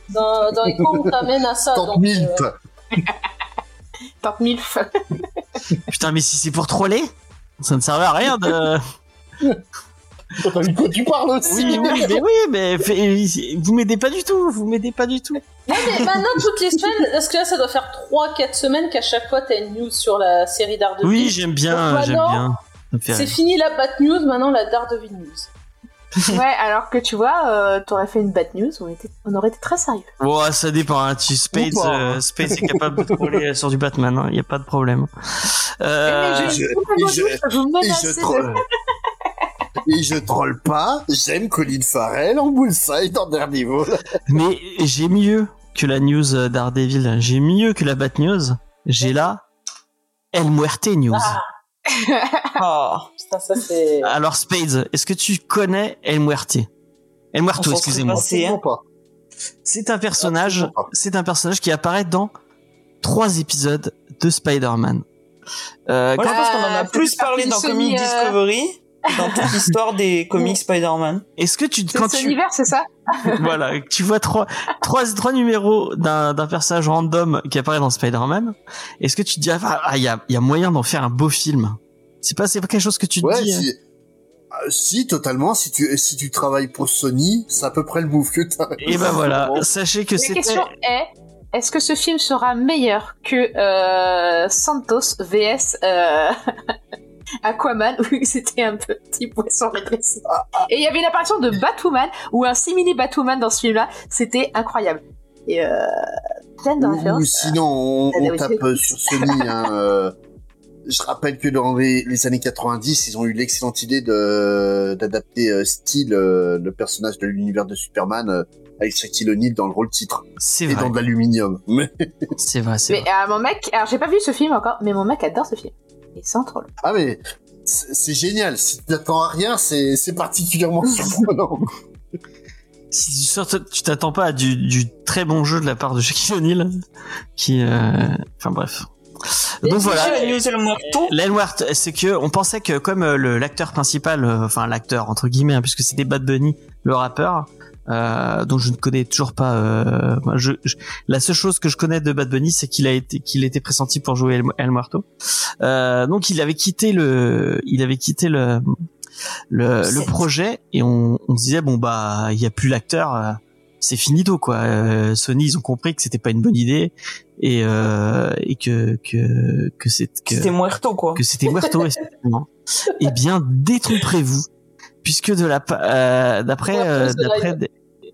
Dans, dans les cons, on t'amène à ça. Tante donc, Milf. euh, Tante Milf. Putain, mais si c'est pour troller, ça ne servait à rien de. T'as vu de quoi tu parles aussi Oui, oui, mais oui, mais fait- vous m'aidez pas du tout, vous m'aidez pas du tout. Ouais, mais maintenant, toutes les semaines, parce que là, ça doit faire 3-4 semaines qu'à chaque fois, t'as une news sur la série Daredevil. Oui, j'aime bien, j'aime bien. C'est fini la Bat News, maintenant la Daredevil News. ouais, alors que tu vois, euh, t'aurais fait une bad news, on, était... on aurait été très sérieux. Bon, ça dépend. Hein. Tu, Spades, euh, hein. Spades est capable de troller sur du Batman. Il n'y a pas de problème. Euh, mais je- je, je- je je. Et je troll pas, j'aime Colin Farrell en Bullseye dans Daredevil. Mais j'ai mieux que la news Daredevil. J'ai mieux que la Bat News. J'ai la El Muerte News. Ah. Ah, Putain, ça c'est. Alors Spades, est-ce que tu connais El Muerte? El Muerto, excusez-moi. C'est un personnage, c'est un personnage qui apparaît dans trois épisodes de Spider-Man. Euh, Moi, je quand- pense qu'on en a plus parlé dans Sony, Comic euh, Discovery dans toute l'histoire des comics Spider-Man. Est-ce que tu, C'est quand cet tu, univers, c'est ça voilà, tu vois trois, trois, trois numéros d'un, d'un personnage random qui apparaît dans Spider-Man, est-ce que tu te dis, ah, ah, il y a, il y a moyen d'en faire un beau film? C'est pas, c'est pas quelque chose que tu te Ouais, dis. hein si, euh, si, totalement. Si tu, si tu travailles pour Sony, c'est à peu près le move que t'as. Et ben voilà, sachez que La c'était, question est est-ce que ce film sera meilleur que euh, Santos vs euh, Aquaman où c'était un petit poisson rétréci Et il y avait une apparition de Batwoman ou un simili Batwoman dans ce film-là, c'était incroyable. Et euh, plein de Ou, ou références. sinon, on, Ah, on tape euh, sur Sony. Hein, euh, je rappelle que dans les, les années 90, ils ont eu l'excellente idée de d'adapter euh, Steel, euh, le personnage de l'univers de Superman, euh, avec Shaquille O'Neal dans le rôle titre c'est et vrai, dans de l'aluminium. Mais c'est vrai, c'est Mais vrai. euh, mon mec, alors j'ai pas vu ce film encore, mais mon mec adore ce film. Et troll. ah mais c'est génial. Si tu t'attends à rien, c'est c'est particulièrement surprenant. Si tu t'attends pas à du, du très bon jeu de la part de Shaquille O'Neal, qui, euh, enfin bref. Donc voilà. L'Elwart, c'est que on pensait que comme euh, le l'acteur principal, euh, enfin l'acteur entre guillemets, hein, puisque c'était Bad Bunny, le rappeur, euh, dont je ne connais toujours pas. Euh, je, je- la seule chose que je connais de Bad Bunny, c'est qu'il a été qu'il était pressenti pour jouer El, El Muerto. Euh, donc il avait quitté le, il avait quitté le le, le projet et on, on se disait bon bah il y a plus l'acteur. euh, c'est finito quoi. Euh, Sony ils ont compris que c'était pas une bonne idée et euh, et que que que c'est que C'était Muerto, quoi. que c'était Muerto effectivement. Eh bien, détromperez-vous, puisque de la euh, d'après Muerto, euh, d'après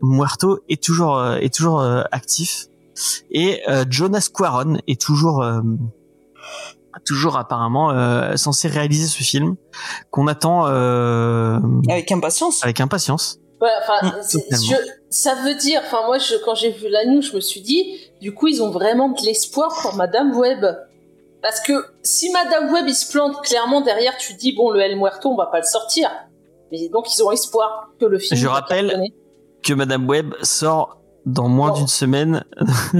Muerto est toujours euh, est toujours euh, actif et euh, Jonas Quaron est toujours euh, toujours apparemment euh, censé réaliser ce film qu'on attend euh, Avec impatience. avec impatience. Ouais, enfin, je- ça veut dire, enfin moi, je, quand j'ai vu la news, je me suis dit, du coup, ils ont vraiment de l'espoir pour Madame Web. Parce que si Madame Web il se plante clairement derrière, tu dis bon, le El Muerto, on va pas le sortir. Mais donc ils ont espoir que le film. Je rappelle-. Que Madame Web sort dans moins d'une semaine.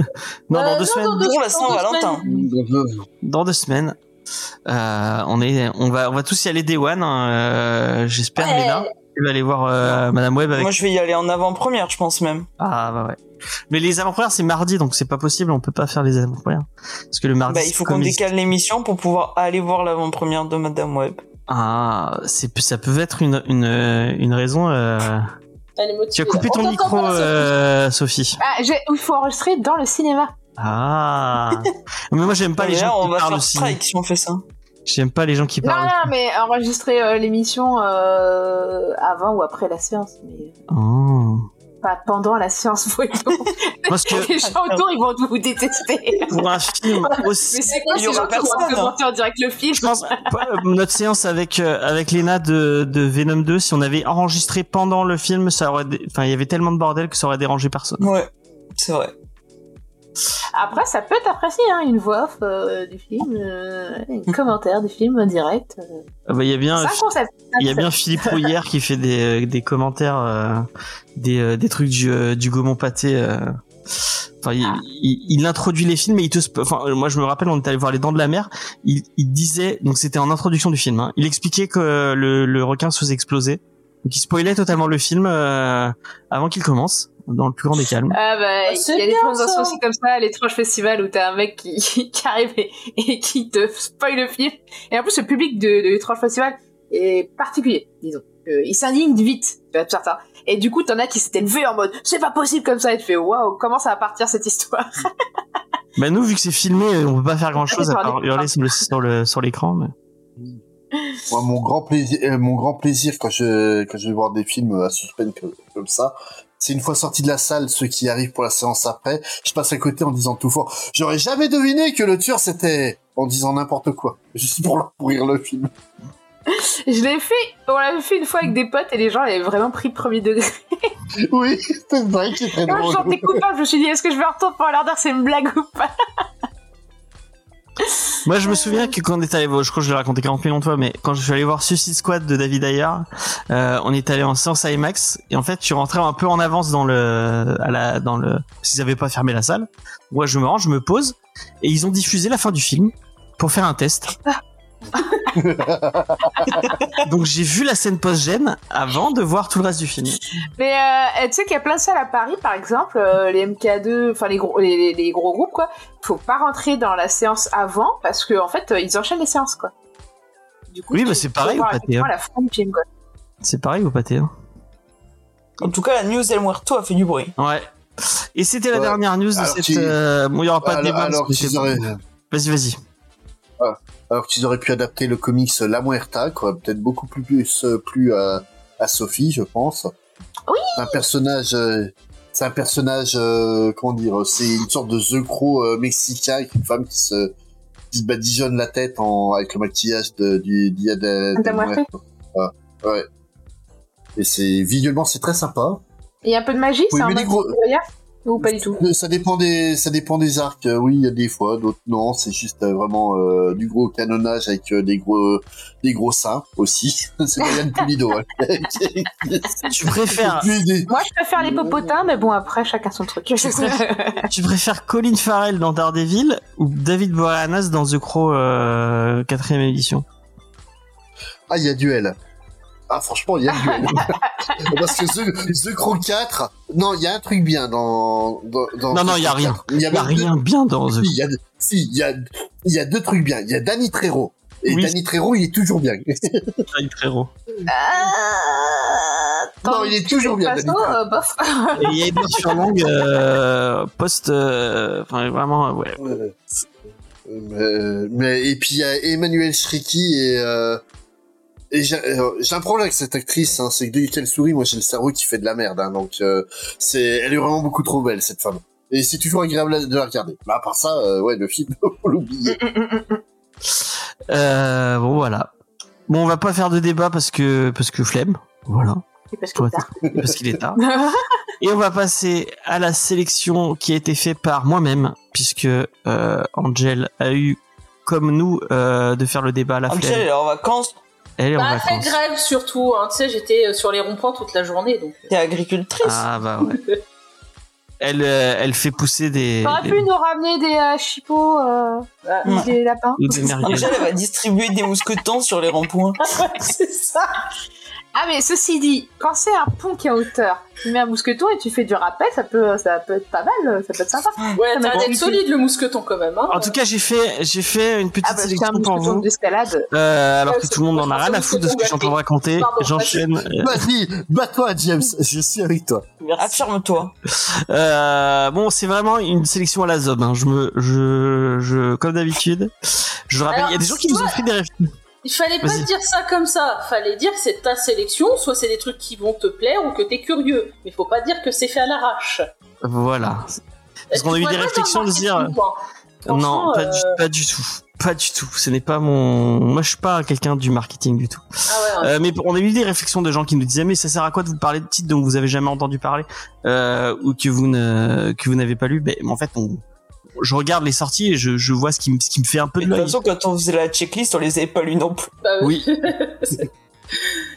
non, Euh, dans deux non, semaines. dans Pour la dans deux Saint-Valentin. semaines. dans deux semaines. Euh, on est, on va, on va tous y aller Day One. hein, euh, J'espère, Ouais. Léna. Tu vas aller voir euh, Madame Web avec. Moi, je vais y aller en avant-première, je pense même. Ah bah ouais. Mais les avant-premières c'est mardi, donc c'est pas possible. On peut pas faire les avant-premières parce que le mardi. Bah, il faut qu'on décale l'émission pour pouvoir aller voir l'avant-première de Madame Web. Ah, c'est, ça peut être une, une, une raison. euh. Tu as coupé On ton micro, pas, Sophie. euh, Sophie. Ah, il faut enregistrer dans le cinéma. Ah. Mais moi j'aime pas les Mais là, gens on qui va parlent faire aussi. strike si on fait ça. J'aime pas les gens qui Non, parlent. non, mais enregistrer euh, l'émission euh, avant ou après la séance. Mais... Oh. Pas pendant la séance voyons. Parce que Les gens autour, ils vont vous détester. pour un film Mais aussi, c'est quoi ces gens qui vont commenter en direct le film je pense euh, notre séance avec euh, avec Lena de de Venom 2, si on avait enregistré pendant le film, ça aurait, dé- enfin il y avait tellement de bordel que ça aurait dérangé personne. Ouais, c'est vrai. Après, ça peut être apprécié, hein, une voix off euh, du film, euh, un commentaire du film en direct. euh. Ah bah, Il y a bien C'est un concept. Il y a bien Philippe Rouillère qui fait des, des commentaires, euh, des, euh, des trucs du, euh, du Gaumont Pâté. euh. Enfin, il, il, il introduit les films et il te, enfin, euh, moi je me rappelle, on est allé voir Les Dents de la Mer. Il, il disait, donc c'était en introduction du film. Hein, il expliquait que le, le requin se faisait exploser. Donc il spoilait totalement le film euh, avant qu'il commence, dans le plus grand des calmes. Ah bah, Ah, il y a des présentations aussi comme ça, à l'étrange festival où t'as un mec qui, qui arrive et, et qui te spoil le film. Et en plus, le public de, de l'étrange festival est particulier, disons. Euh, il s'indigne vite, tu vas ça. Et du coup, t'en as qui s'étaient levés en mode, c'est pas possible comme ça, et tu fais, waouh, comment ça va partir cette histoire? Bah nous, vu que c'est filmé, on peut pas faire grand chose à Ouais, part hurler sur le sur le sur l'écran. mais- Moi, mon grand plaisir, euh, mon grand plaisir quand je quand je vais voir des films à suspense comme, comme ça, c'est une fois sorti de la salle, ceux qui arrivent pour la séance après, je passe à côté en disant tout fort, j'aurais jamais deviné que le tueur c'était en disant n'importe quoi, juste pour leur pourrir le film. Je l'ai fait, on l'avait fait une fois avec des potes et les gens avaient vraiment pris premier degré. Oui, c'est vrai que c'est très Moi, je drôle. sentais coupable, je me suis dit, est-ce que je vais retourner pour leur dire c'est une blague ou pas? Moi, je me souviens que quand on est allé, voir- je crois que je l'ai raconté 40 millions de fois, mais quand je suis allé voir Suicide Squad de David Ayer, euh, on est allé en séance IMAX et en fait, tu rentrais un peu en avance dans le, à la, dans le, s'ils avaient pas fermé la salle. Moi, je me rends, je me pose et ils ont diffusé la fin du film pour faire un test. Donc j'ai vu la scène post-gène avant de voir tout le reste du film. Mais euh, tu sais qu'il y a plein de salles à Paris, par exemple, euh, les MK2, enfin les gros, les, les- les gros groupes, quoi. Faut pas rentrer dans la séance avant parce que en fait, euh, ils enchaînent les séances, quoi. Du coup, Oui, bah, c'est pareil au pâté, hein. C'est pareil ou pâté hein En tout cas, la news El Muerto a fait du bruit. Ouais. Et c'était la Ouais. dernière news de Alors, cette. tu- euh, Bon, il y aura pas de débat. alors Vas-y, vas-y. Alors qu'ils auraient pu adapter le comics La Muerta, quoi, peut-être beaucoup plus plus, euh, plus à, à Sophie, je pense. Oui. C'est un personnage, euh, c'est un personnage, euh, comment dire, c'est une sorte de The Crow euh, mexicain avec une femme qui se, qui se badigeonne la tête en, avec le maquillage de, du Dia de, De de Muerte. Muerto. Ouais. Et c'est visuellement c'est très sympa. Il y a un peu de magie, c'est un mode gros- ou pas du tout Euh, Ça dépend des, ça dépend des arcs. Euh, Oui, il y a des fois, d'autres non. C'est juste euh, vraiment euh, du gros canonnage avec euh, des gros, des gros seins aussi. c'est Brian Pulido. hein. Tu préfères, des- Moi, je préfère les popotins, mais bon, après, chacun son truc. tu préfères Colin Farrell dans Daredevil ou David Boreanaz dans The Crow euh, quatrième édition? Ah, il y a duel. Ah, franchement, il y a duel. Parce que The, The Crow 4, non, il y a un truc bien dans. dans, dans Non, non, il y a rien. 4. Il y Il y a deux- rien bien dans The Si, il y a, si, il y a, il y a deux trucs bien. Il y a Danny Trejo. Et Oui. Danny Trejo, il est toujours bien. Crow frérot. non, il est toujours bien, Danny Façon, Trejo. euh, bof. Et il y a Edward Furlong euh, post, euh, enfin vraiment, euh, ouais. Ouais. Euh, mais et puis il y a Emmanuel Shriki et euh, et j'ai euh, j'ai un problème avec cette actrice, hein, c'est que dès qu'elle sourit, moi j'ai le cerveau qui fait de la merde, hein, donc euh, c'est elle est vraiment beaucoup trop belle cette femme. Et c'est toujours agréable de la regarder. Mais à part ça, euh, ouais, le film, faut l'oublier. Euh, bon voilà. Bon, on va pas faire de débat parce que parce que flemme. Voilà. Parce tard. Qu'il est tard. Et on va passer à la sélection qui a été faite par moi-même, puisque euh, Angel a eu, comme nous, euh, de faire le débat à la Angel, flemme. est en vacances, Elle est en Bah, après grève surtout, hein. tu sais, j'étais euh, sur les ronds-points toute la journée, donc. t'es agricultrice. Ah bah ouais. Elle, euh, elle fait pousser des, T'aurais des, pu nous ramener des euh, chipots, euh, des lapins ou des merguez. Angel, elle va distribuer des mousquetons sur les ronds-points. c'est ça. Ah mais ceci dit, quand c'est un pont qui est en hauteur, tu mets un mousqueton et tu fais du rappel, ça peut, ça peut être pas mal, ça peut être sympa. Ouais, Ça t'as d'être solide le mousqueton quand même. Hein. En tout cas, j'ai fait, j'ai fait une petite Ah bah un sélection pour vous. d'escalade. Euh, alors Ouais, que tout le monde en a rien à foutre de ce que je suis en train de raconter. J'enchaîne. Euh, Vas-y, bats-toi, James. Je suis avec toi. Affirme-toi. Euh, bon, c'est vraiment une sélection à la zob. Hein. Je me, je, je, comme d'habitude, je rappelle. Il y a des gens qui nous ont pris des. Il fallait pas dire ça comme ça. Fallait dire que c'est ta sélection, soit c'est des trucs qui vont te plaire ou que t'es curieux. Mais faut pas dire que c'est fait à l'arrache. Voilà. Parce qu'on a eu des réflexions de dire. toi. Non, pas, euh, du, pas du tout. Pas du tout. Ce n'est pas mon. Moi, je suis pas quelqu'un du marketing du tout. Ah ouais, ouais. Euh, mais on a eu des réflexions de gens qui nous disaient mais ça sert à quoi de vous parler de titres dont vous avez jamais entendu parler euh, ou que vous ne que vous n'avez pas lu? Ben en fait, on, je regarde les sorties et je, je vois ce qui, me- ce qui me fait un peu Mais de de toute façon, quand on faisait la checklist, on les avait pas lus non plus. Bah oui.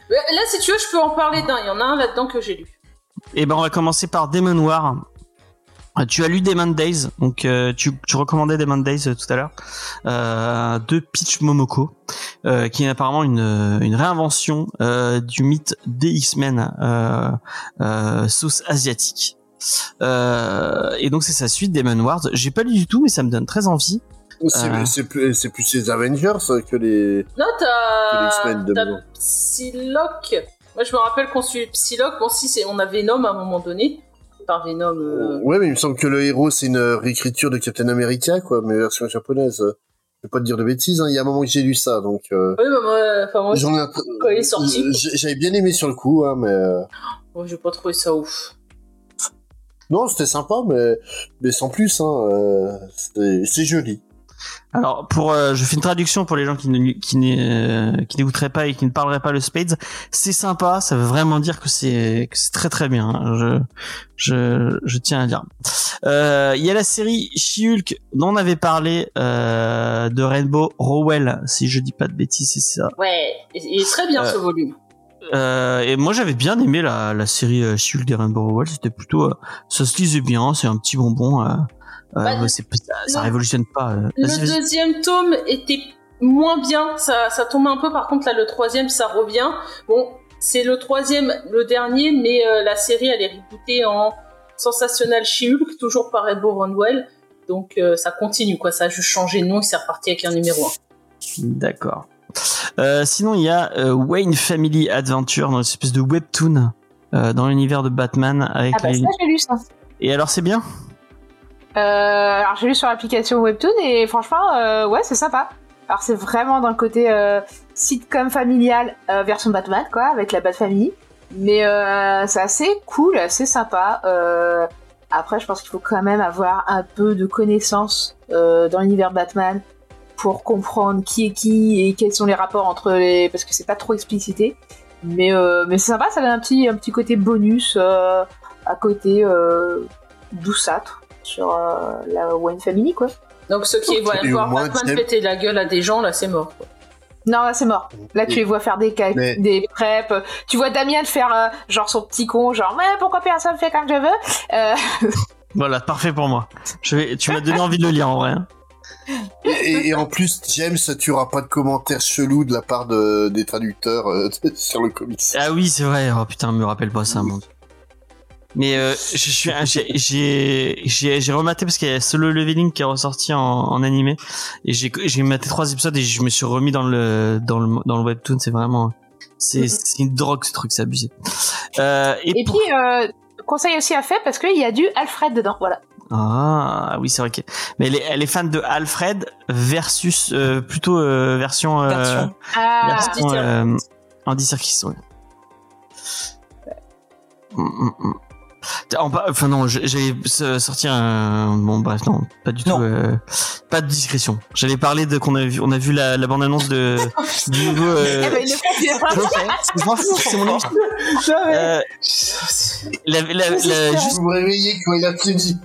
Là, si tu veux, je peux en parler d'un. Il y en a un là-dedans que j'ai lu. Et ben on va commencer par Demon War. Euh, Tu as lu Demon Days, donc euh, tu, tu recommandais Demon Days euh, tout à l'heure, euh, de Peach Momoko, euh, qui est apparemment une, une réinvention euh, du mythe des X-Men euh, euh, sauce asiatique. Euh, et donc c'est sa suite Demon Wars. J'ai pas lu du tout, mais ça me donne très envie. C'est Euh. c'est plus, plus les Avengers que les. Non, t'as. Psylocke. Moi, je me rappelle qu'on suit Psylocke. Bon, si, on a Venom à un moment donné. Par Venom. euh, Ouais, mais il me semble que le héros c'est une réécriture de Captain America, quoi, mais version japonaise. Je vais pas te dire de bêtises, hein. il y a un moment que j'ai lu ça, donc. Euh, Oui, bah, moi, enfin, moi, j'en ai un- quand il est sorti. J'avais bien aimé sur le coup, hein, mais. moi, j'ai pas trouvé ça ouf. Non, c'était sympa, mais, mais sans plus, hein. euh, C'est joli. Alors, pour, euh, je fais une traduction pour les gens qui ne, qui n'est- euh, qui n'écouteraient pas et qui ne parleraient pas le Spades. C'est sympa, ça veut vraiment dire que c'est, que c'est très très bien. hein. Je, je, je tiens à dire. Euh, Il y a la série She-Hulk dont on avait parlé euh, de Rainbow Rowell, si je dis pas de bêtises, c'est ça. Ouais, il est très bien Euh, ce volume. Euh, et moi j'avais bien aimé la, la série euh, She-Hulk des Rainbow. C'était plutôt, euh, ça se lisait bien, c'est un petit bonbon. Euh, Bah, ça, ça le- révolutionne pas. Le deuxième tome était moins bien, ça, ça tombe un peu. Par contre, là, le troisième, ça revient. Bon, c'est le troisième, le dernier, mais la série, elle est rebootée en Sensational She-Hulk, toujours par Ed Boronwell. Donc, ça continue, quoi. Ça a juste changé de nom et c'est reparti avec un numéro 1. D'accord. Euh, sinon, il y a euh, Wayne Family Adventure dans une espèce de webtoon euh, dans l'univers de Batman avec Ah bah ça, j'ai lu ça. Et alors, c'est bien? Alors j'ai lu sur l'application Webtoon et franchement, ouais, c'est sympa. Alors c'est vraiment d'un côté sitcom familial version Batman, quoi, avec la Bat Family. Mais c'est assez cool, assez sympa. Après, je pense qu'il faut quand même avoir un peu de connaissances dans l'univers Batman pour comprendre qui est qui et quels sont les rapports entre les... Parce que c'est pas trop explicité. Mais, euh, mais c'est sympa, ça donne un petit, un petit côté bonus euh, à côté euh, douceâtre sur euh, la Wayne Family, quoi. Donc, ceux qui voient voir Batman péter la gueule à des gens, là, c'est mort. quoi. Non, là, c'est mort. Là, tu les vois faire des, Mais- des crêpes. Tu vois Damien faire euh, genre son petit con, genre, ouais, pourquoi personne fait comme je veux Euh, Voilà, parfait pour moi. Je vais... Tu m'as donné envie de le lire en vrai. hein. Et, en plus, James, tu auras pas de commentaires chelous de la part de, des traducteurs euh, sur le comics. Ah oui, c'est vrai. Oh putain, me rappelle pas ça, mon dieu. Mais euh, je suis, j'ai, j'ai, j'ai, j'ai rematé parce qu'il y a Solo Leveling qui est ressorti en, en animé et j'ai, j'ai maté trois épisodes et je me suis remis dans le, dans le, dans le webtoon. C'est vraiment, c'est, Mhm. c'est une drogue ce truc, c'est abusé. Euh, et, Et pour- puis, euh, conseil aussi à faire parce qu'il y a du Alfred dedans, voilà. Ah oui, c'est vrai que, mais elle est, elle est fan de Alfred versus euh, plutôt euh, version, euh, Version. Ah, version Andy euh, Andy Serkis, ouais. Mm, mm, mm. Enfin non, j'allais sortir un bon bref non pas du tout euh, pas de discrétion. J'allais parler de qu'on a vu on a vu la, la bande annonce de du nouveau. Euh... Eh ben, c'est mon émission. Euh, la- la- la- juste Vous vous réveillez quand il a tout dit.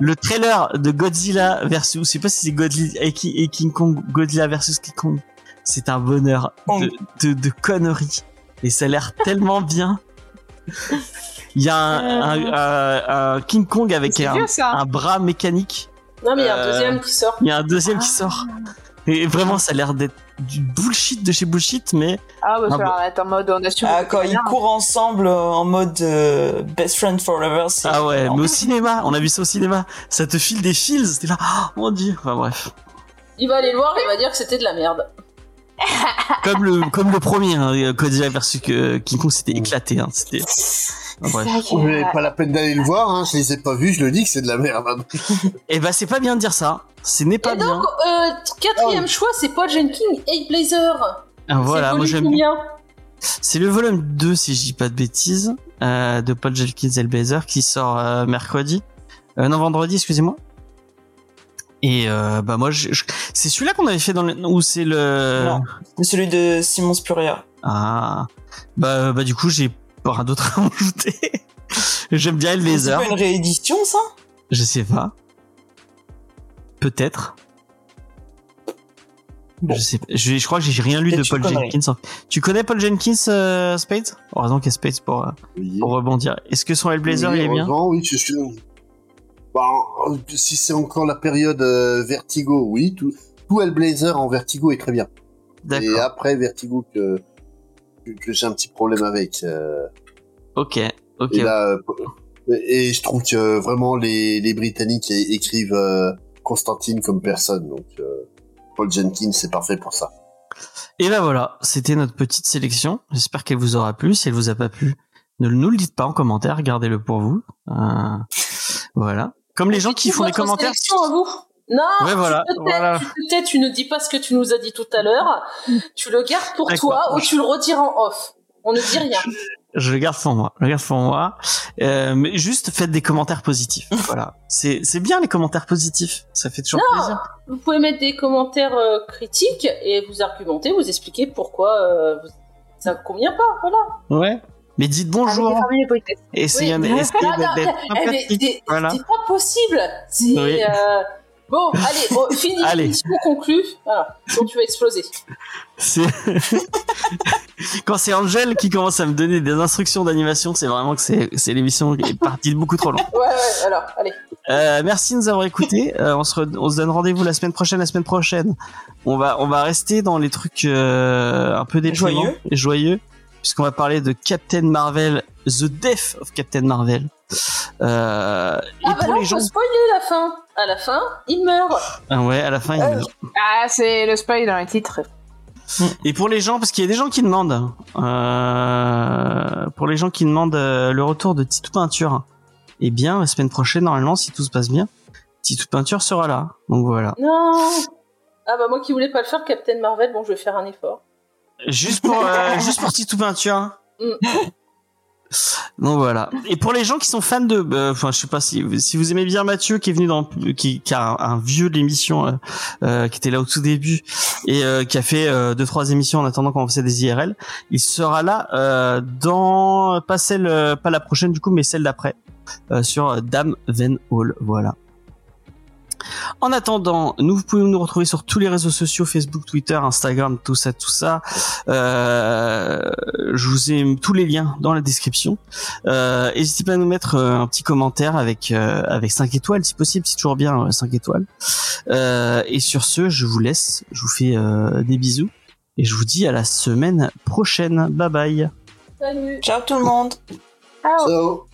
le trailer de Godzilla versus, je sais pas si c'est Godzilla et Ki- et King Kong, Godzilla versus King Kong. C'est un bonheur de, de, de conneries. Et ça a l'air tellement bien. Il y a un, un- un- un King Kong avec un, vieux, ça. un bras mécanique. Non, mais il y a un Euh, deuxième qui sort. Il y a un deuxième qui Ah. sort. Et vraiment, ça a l'air d'être du bullshit de chez bullshit, mais Ah, bah, Ah ça être en mode, on. Ah, quand ils courent ensemble euh, en mode euh, best friend forever, ah ouais, mais au cinéma, on a vu ça au cinéma. Ça te file des fils. C'était là, oh mon dieu. Enfin bref. Il va aller le voir et il va dire que c'était de la merde. comme le comme le premier hein, Godzilla versus euh, King Kong c'était éclaté hein, c'était bref. Vous n'avez pas la peine d'aller le voir, hein, je les ai pas vus, je le dis que c'est de la merde. hein. et bah c'est pas bien de dire ça ce n'est pas et bien donc, euh, quatrième choix, c'est Paul Jenkins, Hey Blazer. Ah, voilà, c'est moi volume j'aime. combien C'est le volume 2, si je dis pas de bêtises, euh, de Paul Jenkins et Blazer qui sort euh, mercredi. Euh, non, vendredi, excusez-moi. Et euh, bah moi, je, c'est celui-là qu'on avait fait dans le... Ou c'est le... Non. Celui de Simon Spurrier. Ah. Bah, bah du coup, j'ai pas rien d'autre à ajouter. J'aime bien le C'est pas une réédition, ça? Je sais pas. Peut-être. Bon. Je sais pas. Je, je crois que j'ai rien lu de Paul. Jenkins. Tu connais Paul Jenkins, euh, Spade Heureusement qu'il y a Spade pour, euh, Oui. pour rebondir. Est-ce que son Hellblazer, Oui, il est bien? Oui, je suis. Bah, si c'est encore la période euh, Vertigo, oui, tout, tout Hellblazer en Vertigo est très bien. Et après Vertigo que, que, j'ai un petit problème avec. euh, Ok. Ok. et là, euh, et je trouve que vraiment les, les Britanniques écrivent euh, Constantine comme personne, donc euh, Paul Jenkins c'est parfait pour ça. Et ben voilà, c'était notre petite sélection. J'espère qu'elle vous aura plu. Si elle vous a pas plu, ne nous le dites pas en commentaire, gardez-le pour vous. Euh, voilà. Comme les gens qui font des commentaires. sélection à vous Non, Ouais, voilà, tu te tais, voilà. tu te tais, tu ne dis pas ce que tu nous as dit tout à l'heure. Tu le gardes pour toi ou tu le retires en off. On ne dit rien. Je le garde pour moi. Je le garde pour moi. Euh, mais juste faites des commentaires positifs. voilà. C'est c'est bien les commentaires positifs. Ça fait toujours plaisir. Vous pouvez mettre des commentaires euh, critiques et vous argumenter, vous expliquer pourquoi euh, vous- ça ne convient pas. Voilà. Ouais. Mais dites bonjour. politesses. Essayez, Ah, d'être eh, c'est pas possible. C'est Oui. Bon. Allez, on finit. Allez. Mission conclue. Voilà. Sinon tu vas exploser. C'est quand c'est Angel qui commence à me donner des instructions d'animation, c'est vraiment que c'est c'est l'émission qui est partie de beaucoup trop loin. Ouais, ouais. Alors, allez. Euh, merci de nous avoir écoutés. Euh, on, se re- on se donne rendez-vous la semaine prochaine. La semaine prochaine, on va on va rester dans les trucs euh, un peu déprimants Joyeux. et joyeux, puisqu'on va parler de Captain Marvel, The Death of Captain Marvel. Euh, et Ah bah pour non, les gens, faut spoiler la fin. À la fin, il meurt. ah ouais, à la fin. il Euh, meurt. Ah, c'est le spoil dans les titres. Et pour les gens, parce qu'il y a des gens qui demandent, euh, pour les gens qui demandent le retour de Titou Peinture, eh bien, la semaine prochaine, normalement, si tout se passe bien, Titou Peinture sera là. Donc voilà. Non. Ah bah moi qui voulais pas le faire, Captain Marvel, bon je vais faire un effort. Juste pour, juste pour Titou Peinture. Mm. Donc voilà. Et pour les gens qui sont fans de, euh, enfin je sais pas si si vous aimez bien Mathieu qui est venu dans, qui, qui a un, vieux de l'émission, euh, euh, qui était là au tout début et euh, qui a fait euh, deux trois émissions en attendant qu'on faisait des IRL, il sera là dans pas celle, pas la prochaine du coup, mais celle d'après sur Dame Van Hall. Voilà. En attendant, nous vous pouvez nous retrouver sur tous les réseaux sociaux, Facebook, Twitter, Instagram, tout ça, tout ça. Euh, je vous ai mis tous les liens dans la description. Euh, N'hésitez pas à nous mettre euh, un petit commentaire avec euh, avec 5 étoiles si possible, c'est toujours bien euh, 5 étoiles. Euh, et sur ce, je vous laisse, je vous fais euh, des bisous et je vous dis à la semaine prochaine. Bye bye. Salut. Ciao tout le monde Ciao. So,